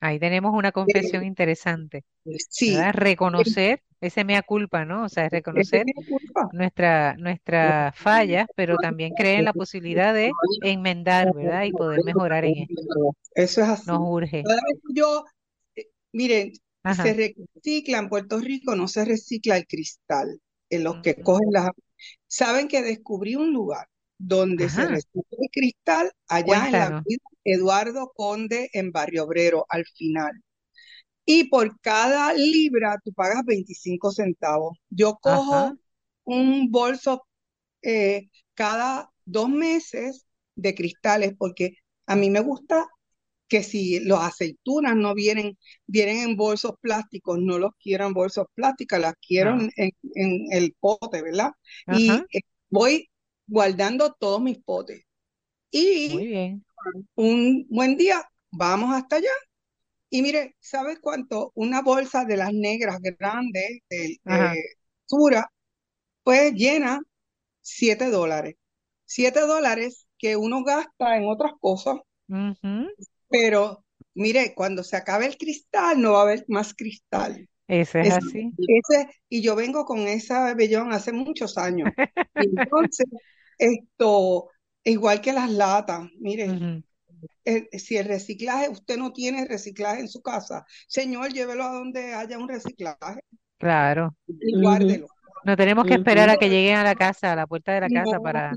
Ahí tenemos una confesión interesante. Sí. Reconocer ese mea culpa, ¿no? O sea, reconocer nuestra, nuestras fallas, pero también creer en la posibilidad de enmendar, ¿verdad? Y poder mejorar en esto. Eso es así. Nos urge. Yo, eh, miren, se recicla en Puerto Rico, no se recicla el cristal, en los que cogen las Saben que descubrí un lugar donde se recicla el cristal allá en la vida Eduardo Conde en Barrio Obrero, al final. Y por cada libra tú pagas 25 centavos. Yo cojo un bolso eh, cada dos meses de cristales porque a mí me gusta que si las aceitunas no vienen, vienen en bolsos plásticos, no los quiero en bolsos plásticos, las quiero en, el pote, ¿verdad? Y eh, voy guardando todos mis potes. Y un buen día, vamos hasta allá. Y mire, ¿sabes cuánto? Una bolsa de las negras grandes de, Sura, pues llena 7 dólares. 7 dólares que uno gasta en otras cosas. Pero mire, cuando se acabe el cristal, no va a haber más cristal. Eso es, así. y yo vengo con esa bellón hace muchos años. Entonces, esto, igual que las latas, mire, si el reciclaje, usted no tiene reciclaje en su casa, señor, llévelo a donde haya un reciclaje. Claro. Y guárdelo. No tenemos que esperar a que lleguen a la casa, a la puerta de la casa para...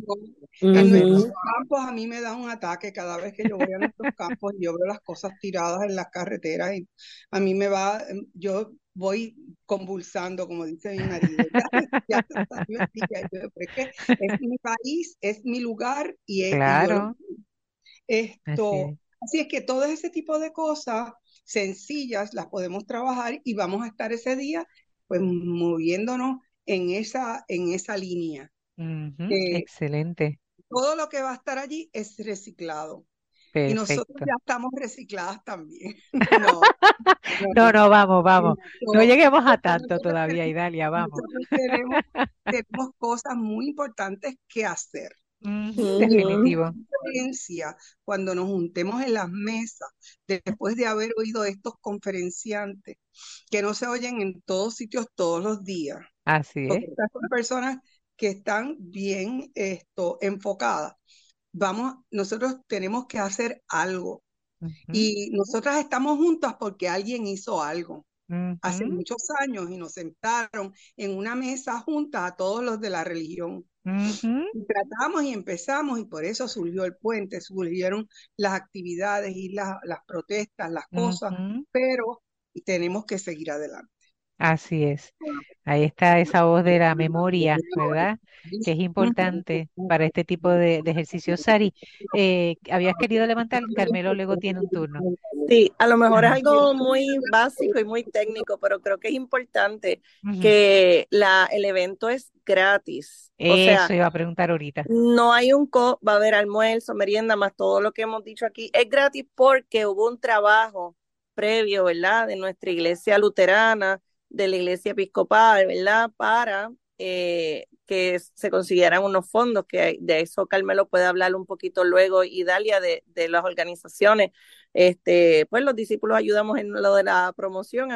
En nuestros campos a mí me da un ataque cada vez que yo voy a nuestros campos y yo veo las cosas tiradas en las carreteras y a mí me va, em, yo voy convulsando, como dice mi marido. es mi país, es mi lugar y es claro. esto. Así es. así es que todo ese tipo de cosas sencillas las podemos trabajar y vamos a estar ese día pues moviéndonos en esa, en esa línea. excelente. Todo lo que va a estar allí es reciclado. Y nosotros ya estamos recicladas también. No, no, vamos, vamos. No, lleguemos a tanto todavía, Idalia, vamos. Tenemos, tenemos, cosas muy importantes que hacer. Definitivo. Cuando nos juntemos en las mesas, después de haber oído estos conferenciantes, que no se oyen en todos sitios todos los días. Así es. Estas son personas que están bien esto, enfocadas vamos, nosotros tenemos que hacer algo. Y nosotras estamos juntas porque alguien hizo algo. Hace muchos años y nos sentaron en una mesa juntas a todos los de la religión. Y tratamos y empezamos y por eso surgió el puente, surgieron las actividades y las protestas, las cosas, pero tenemos que seguir adelante. Así es. Ahí está esa voz de la memoria, ¿verdad? Que es importante para este tipo de, ejercicios. Sari, eh, habías querido levantar, Carmelo luego tiene un turno. Sí, a lo mejor es algo muy básico y muy técnico, pero creo que es importante que la, el evento es gratis. O Eso iba a preguntar ahorita. No hay un co, va a haber almuerzo, merienda, más todo lo que hemos dicho aquí. Es gratis porque hubo un trabajo previo, ¿verdad? De nuestra iglesia luterana de la iglesia episcopal, ¿verdad? Para eh, que se consiguieran unos fondos, que de eso Carmelo puede hablar un poquito luego, y Dalia de, de las organizaciones. Este, pues los discípulos ayudamos en lo de la promoción,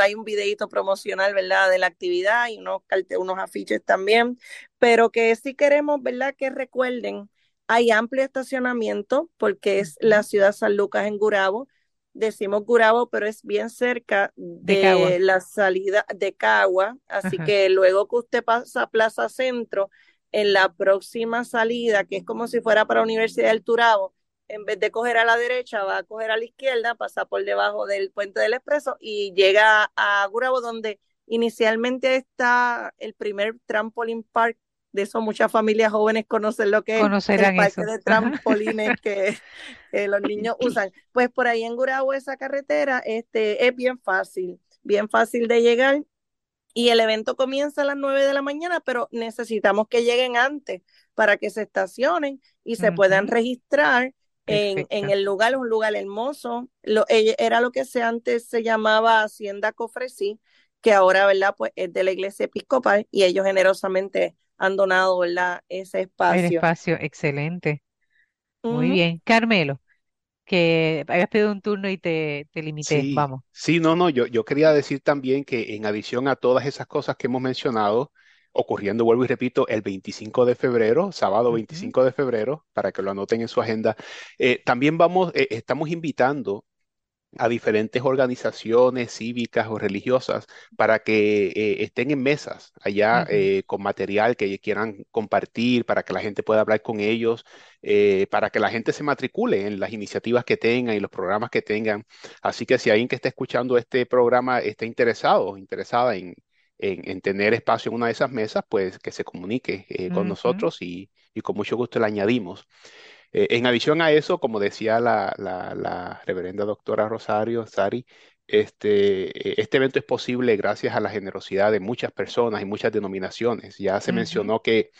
hay un videito promocional, ¿verdad? De la actividad y unos, unos afiches también, pero que sí queremos, ¿verdad? Que recuerden, hay amplio estacionamiento porque es la ciudad San Lucas en Gurabo, decimos Gurabo, pero es bien cerca de, la salida de Cagua, así que luego que usted pasa a Plaza Centro, en la próxima salida, que es como si fuera para la Universidad del Turabo, en vez de coger a la derecha, va a coger a la izquierda, pasa por debajo del puente del Expreso y llega a Gurabo, donde inicialmente está el primer trampoline park de eso muchas familias jóvenes conocen lo que es el parque de trampolines que, los niños usan. Pues por ahí en Gurabo esa carretera este, es bien fácil, bien fácil de llegar y el evento comienza a las 9 de la mañana, pero necesitamos que lleguen antes para que se estacionen y se puedan registrar en, en, el lugar, un lugar hermoso. Lo, era lo que se antes se llamaba Hacienda Cofresí, que ahora, ¿verdad? Pues es de la iglesia episcopal y ellos generosamente han donado, ¿verdad? Ese espacio. El espacio, excelente. Muy bien. Carmelo, que habías pedido un turno y te, te limité. Sí, Vamos. sí, no, no, yo, yo quería decir también que en adición a todas esas cosas que hemos mencionado, ocurriendo, vuelvo y repito, el 25 de febrero, sábado 25 de febrero, para que lo anoten en su agenda, eh, también vamos, eh, estamos invitando a diferentes organizaciones cívicas o religiosas para que eh, estén en mesas allá eh, con material que quieran compartir, para que la gente pueda hablar con ellos, eh, para que la gente se matricule en las iniciativas que tengan y los programas que tengan. Así que si alguien que está escuchando este programa está interesado, interesada en, en, tener espacio en una de esas mesas, pues que se comunique con nosotros y, y con mucho gusto le añadimos. Eh, en adición a eso, como decía la, reverenda doctora Rosario Sari, este, eh, este evento es posible gracias a la generosidad de muchas personas y muchas denominaciones. Ya se mencionó que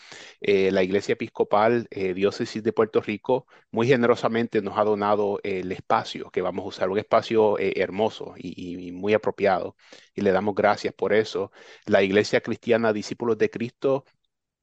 eh, la Iglesia Episcopal Diócesis de Puerto Rico muy generosamente nos ha donado el espacio que vamos a usar, un espacio hermoso y, muy apropiado. Y le damos gracias por eso. La Iglesia Cristiana Discípulos de Cristo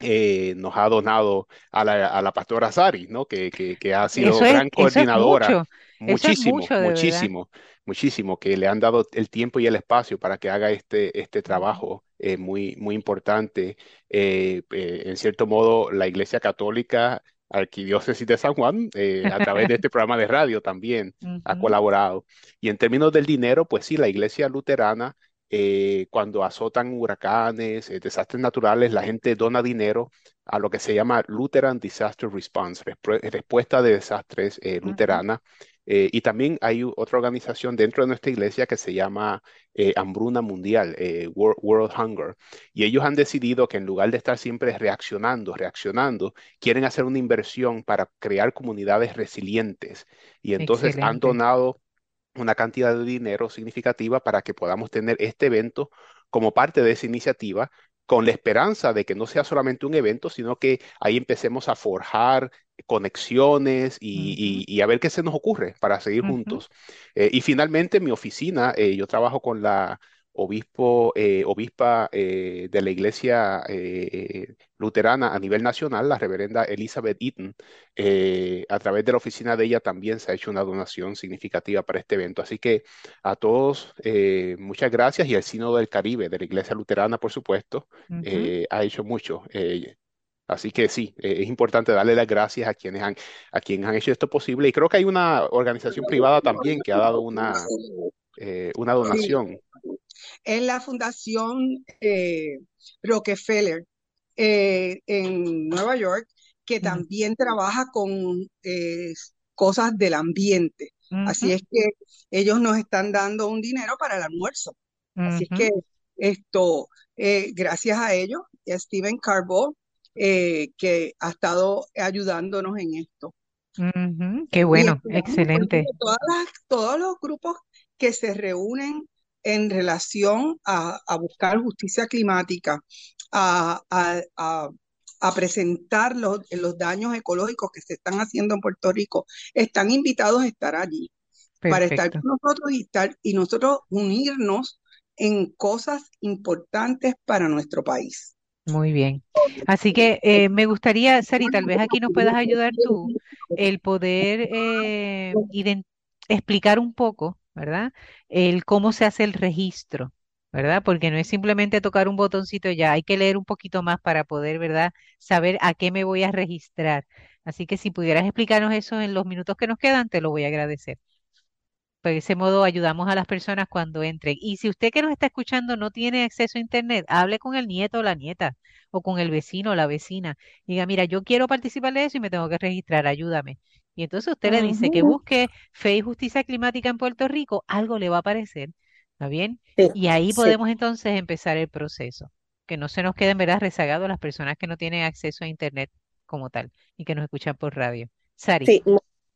eh, nos ha donado a la, a la pastora Sari, ¿no? Que, que, ha sido gran coordinadora. muchísimo, muchísimo, muchísimo, que le han dado el tiempo y el espacio para que haga este, este trabajo eh, muy, muy importante. Eh, en cierto modo, la Iglesia Católica Arquidiócesis de San Juan, a través de este programa de radio también ha colaborado. Y en términos del dinero, pues sí, la Iglesia Luterana eh, cuando azotan huracanes, eh, desastres naturales, la gente dona dinero a lo que se llama Lutheran Disaster Response, respuesta de desastres eh, luterana. y también hay otra organización dentro de nuestra iglesia que se llama Hambruna Mundial, World, Hunger. Y ellos han decidido que en lugar de estar siempre reaccionando, reaccionando, quieren hacer una inversión para crear comunidades resilientes. Y entonces han donado una cantidad de dinero significativa para que podamos tener este evento como parte de esa iniciativa con la esperanza de que no sea solamente un evento, sino que ahí empecemos a forjar conexiones y, a ver qué se nos ocurre para seguir juntos. Eh, y finalmente, mi oficina, eh, yo trabajo con la obispo, eh, obispa eh, de la iglesia eh, luterana a nivel nacional, la reverenda Elizabeth Eaton, a través de la oficina de ella también se ha hecho una donación significativa para este evento. Así que a todos, muchas gracias y el Sínodo del Caribe de la iglesia luterana, por supuesto, ha hecho mucho. Así que sí, es importante darle las gracias a quienes han, a quienes han hecho esto posible. Y creo que hay una organización privada también que ha dado una, una donación es la Fundación eh, Rockefeller eh, en Nueva York, que también trabaja con eh, cosas del ambiente. Así es que ellos nos están dando un dinero para el almuerzo. Así es que esto, gracias a ellos, y a Steven Carbo, que ha estado ayudándonos en esto. Qué bueno, excelente. todos los grupos que se reúnen en relación a, buscar justicia climática, a, presentar los, los, daños ecológicos que se están haciendo en Puerto Rico, están invitados a estar allí, para estar con nosotros y, estar, y nosotros unirnos en cosas importantes para nuestro país. Muy bien. Así que eh, me gustaría, Sari, tal vez aquí nos puedas ayudar tú, el poder eh, explicar un poco ¿verdad? El cómo se hace el registro, ¿verdad? Porque no es simplemente tocar un botoncito ya, hay que leer un poquito más para poder, ¿verdad? Saber a qué me voy a registrar. Así que si pudieras explicarnos eso en los minutos que nos quedan, te lo voy a agradecer. De ese modo ayudamos a las personas cuando entren. Y si usted que nos está escuchando no tiene acceso a Internet, hable con el nieto o la nieta o con el vecino o la vecina. Diga, mira, yo quiero participar de eso y me tengo que registrar, ayúdame. Y entonces usted le dice que busque fe y justicia climática en Puerto Rico, algo le va a aparecer, ¿está bien? y ahí podemos entonces empezar el proceso. Que no se nos queden, ¿verdad?, rezagados las personas que no tienen acceso a Internet como tal y que nos escuchan por radio. Sari. Sí,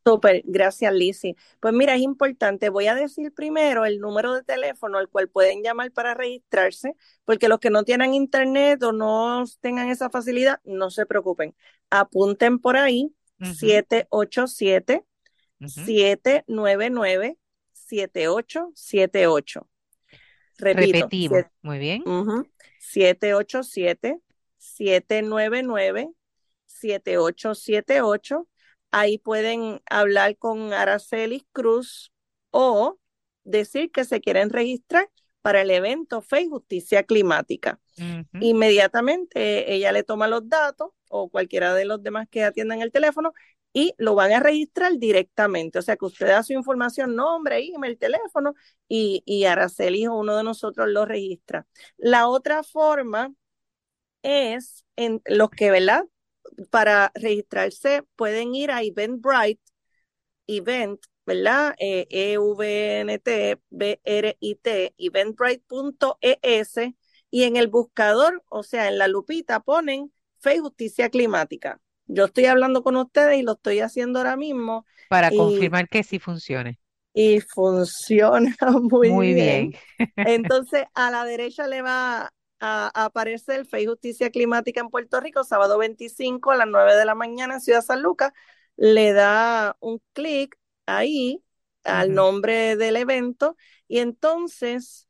súper, gracias Lizzy. Pues mira, es importante, voy a decir primero el número de teléfono al cual pueden llamar para registrarse, porque los que no tienen internet o no tengan esa facilidad, no se preocupen, apunten por ahí 787-799-7878. Repito. Repetimos. Muy bien. 787-799-7878. Ahí pueden hablar con Aracelis Cruz o decir que se quieren registrar para el evento Fe y Justicia Climática. Inmediatamente ella le toma los datos o cualquiera de los demás que atiendan el teléfono y lo van a registrar directamente. O sea, que usted da su información, nombre, email, teléfono y, y Araceli o uno de nosotros lo registra. La otra forma es en los que, ¿verdad? Para registrarse pueden ir a Eventbrite, Event, ¿verdad? Eh, E-V-N-T, B-R-I-T, eventbrite.es y en el buscador, o sea, en la lupita ponen Fe y Justicia Climática. Yo estoy hablando con ustedes y lo estoy haciendo ahora mismo. Para confirmar que sí funcione. Y funciona muy, muy bien. Entonces, a la derecha le va a, aparecer Fe y Justicia Climática en Puerto Rico, sábado 25 a las 9 de la mañana en Ciudad San Lucas. Le da un clic ahí al nombre del evento y entonces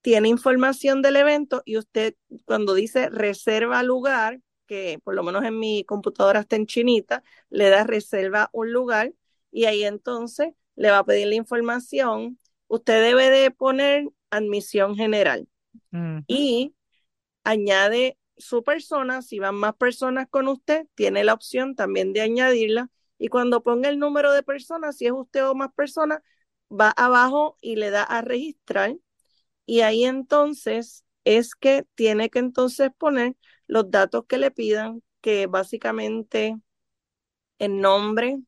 tiene información del evento y usted cuando dice reserva lugar, que por lo menos en mi computadora está en chinita, le da reserva un lugar y ahí entonces le va a pedir la información. Usted debe de poner admisión general y añade su persona, si van más personas con usted, tiene la opción también de añadirla. Y cuando ponga el número de personas, si es usted o más personas, va abajo y le da a registrar. Y ahí entonces es que tiene que entonces poner los datos que le pidan, que básicamente el nombre,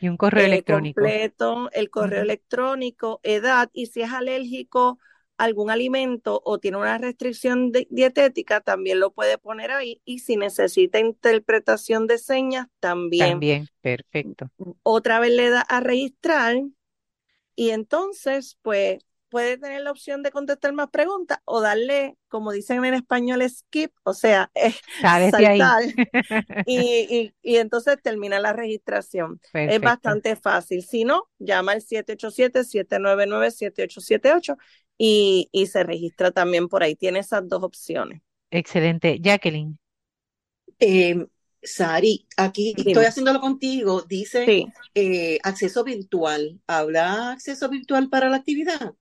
y un correo electrónico. completo, el correo electrónico, edad y si es alérgico a algún alimento o tiene una restricción dietética, también lo puede poner ahí y si necesita interpretación de señas, también. También, perfecto. Otra vez le da a registrar y entonces, pues, puede tener la opción de contestar más preguntas o darle, como dicen en español, skip, o sea, eh, saltar. y, y, entonces termina la registración. Es bastante fácil. Si no, llama al 787-799-7878 y, y se registra también por ahí. Tiene esas dos opciones. Excelente. Jacqueline. Eh, Sari, aquí estoy haciéndolo contigo, dice eh, acceso virtual. ¿Habrá acceso virtual para la actividad?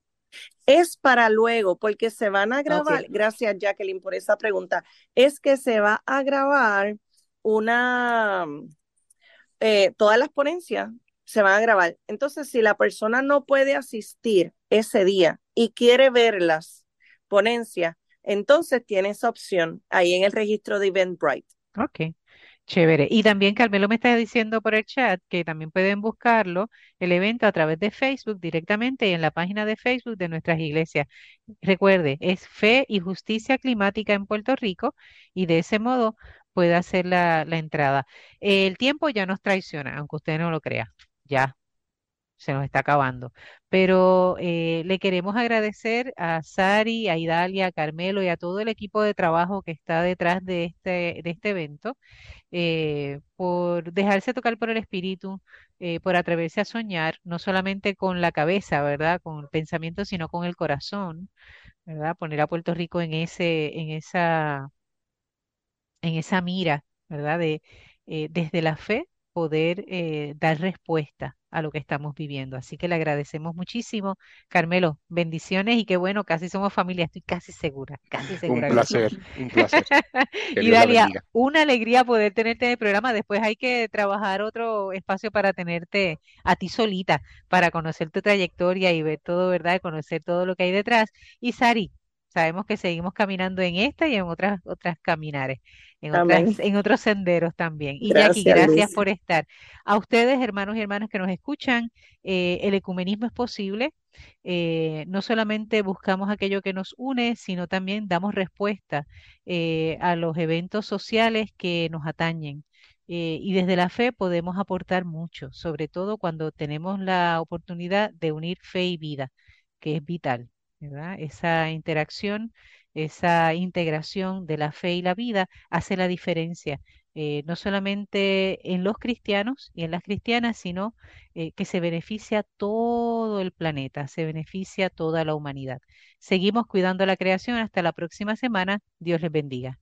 Es para luego, porque se van a grabar, gracias Jacqueline por esa pregunta, es que se va a grabar una, eh, todas las ponencias se van a grabar. Entonces, si la persona no puede asistir ese día y quiere ver las ponencias, entonces tiene esa opción ahí en el registro de Eventbrite. Ok. Chévere. Y también Carmelo me está diciendo por el chat que también pueden buscarlo, el evento a través de Facebook directamente en la página de Facebook de nuestras iglesias. Recuerde, es Fe y Justicia Climática en Puerto Rico y de ese modo puede hacer la, la entrada. El tiempo ya nos traiciona, aunque usted no lo crea. Ya, se nos está acabando. Pero eh, le queremos agradecer a Sari, a Idalia, a Carmelo y a todo el equipo de trabajo que está detrás de este, de este evento eh, por dejarse tocar por el espíritu, eh, por atreverse a soñar, no solamente con la cabeza, ¿verdad? Con el pensamiento, sino con el corazón, ¿verdad? Poner a Puerto Rico en ese, en esa, en esa mira, ¿verdad? De, desde la fe poder dar respuesta a lo que estamos viviendo. Así que le agradecemos muchísimo. Carmelo, bendiciones y qué bueno, casi somos familia, estoy casi segura, casi segura. Un placer, un placer. y Dalia, una alegría poder tenerte en el programa. Después hay que trabajar otro espacio para tenerte a ti solita, para conocer tu trayectoria y ver todo, ¿verdad? Conocer todo lo que hay detrás. Y Sari, sabemos que seguimos caminando en esta y en otras, otras caminares en, otros senderos también. Y Jackie, gracias por estar. A ustedes, hermanos y hermanas que nos escuchan, eh, el ecumenismo es posible. Eh, no solamente buscamos aquello que nos une, sino también damos respuesta eh, a los eventos sociales que nos atañen. y desde la fe podemos aportar mucho, sobre todo cuando tenemos la oportunidad de unir fe y vida, que es vital, ¿verdad? Esa interacción esa integración de la fe y la vida hace la diferencia, eh, no solamente en los cristianos y en las cristianas, sino eh, que se beneficia todo el planeta, se beneficia toda la humanidad. Seguimos cuidando la creación. Hasta la próxima semana. Dios les bendiga.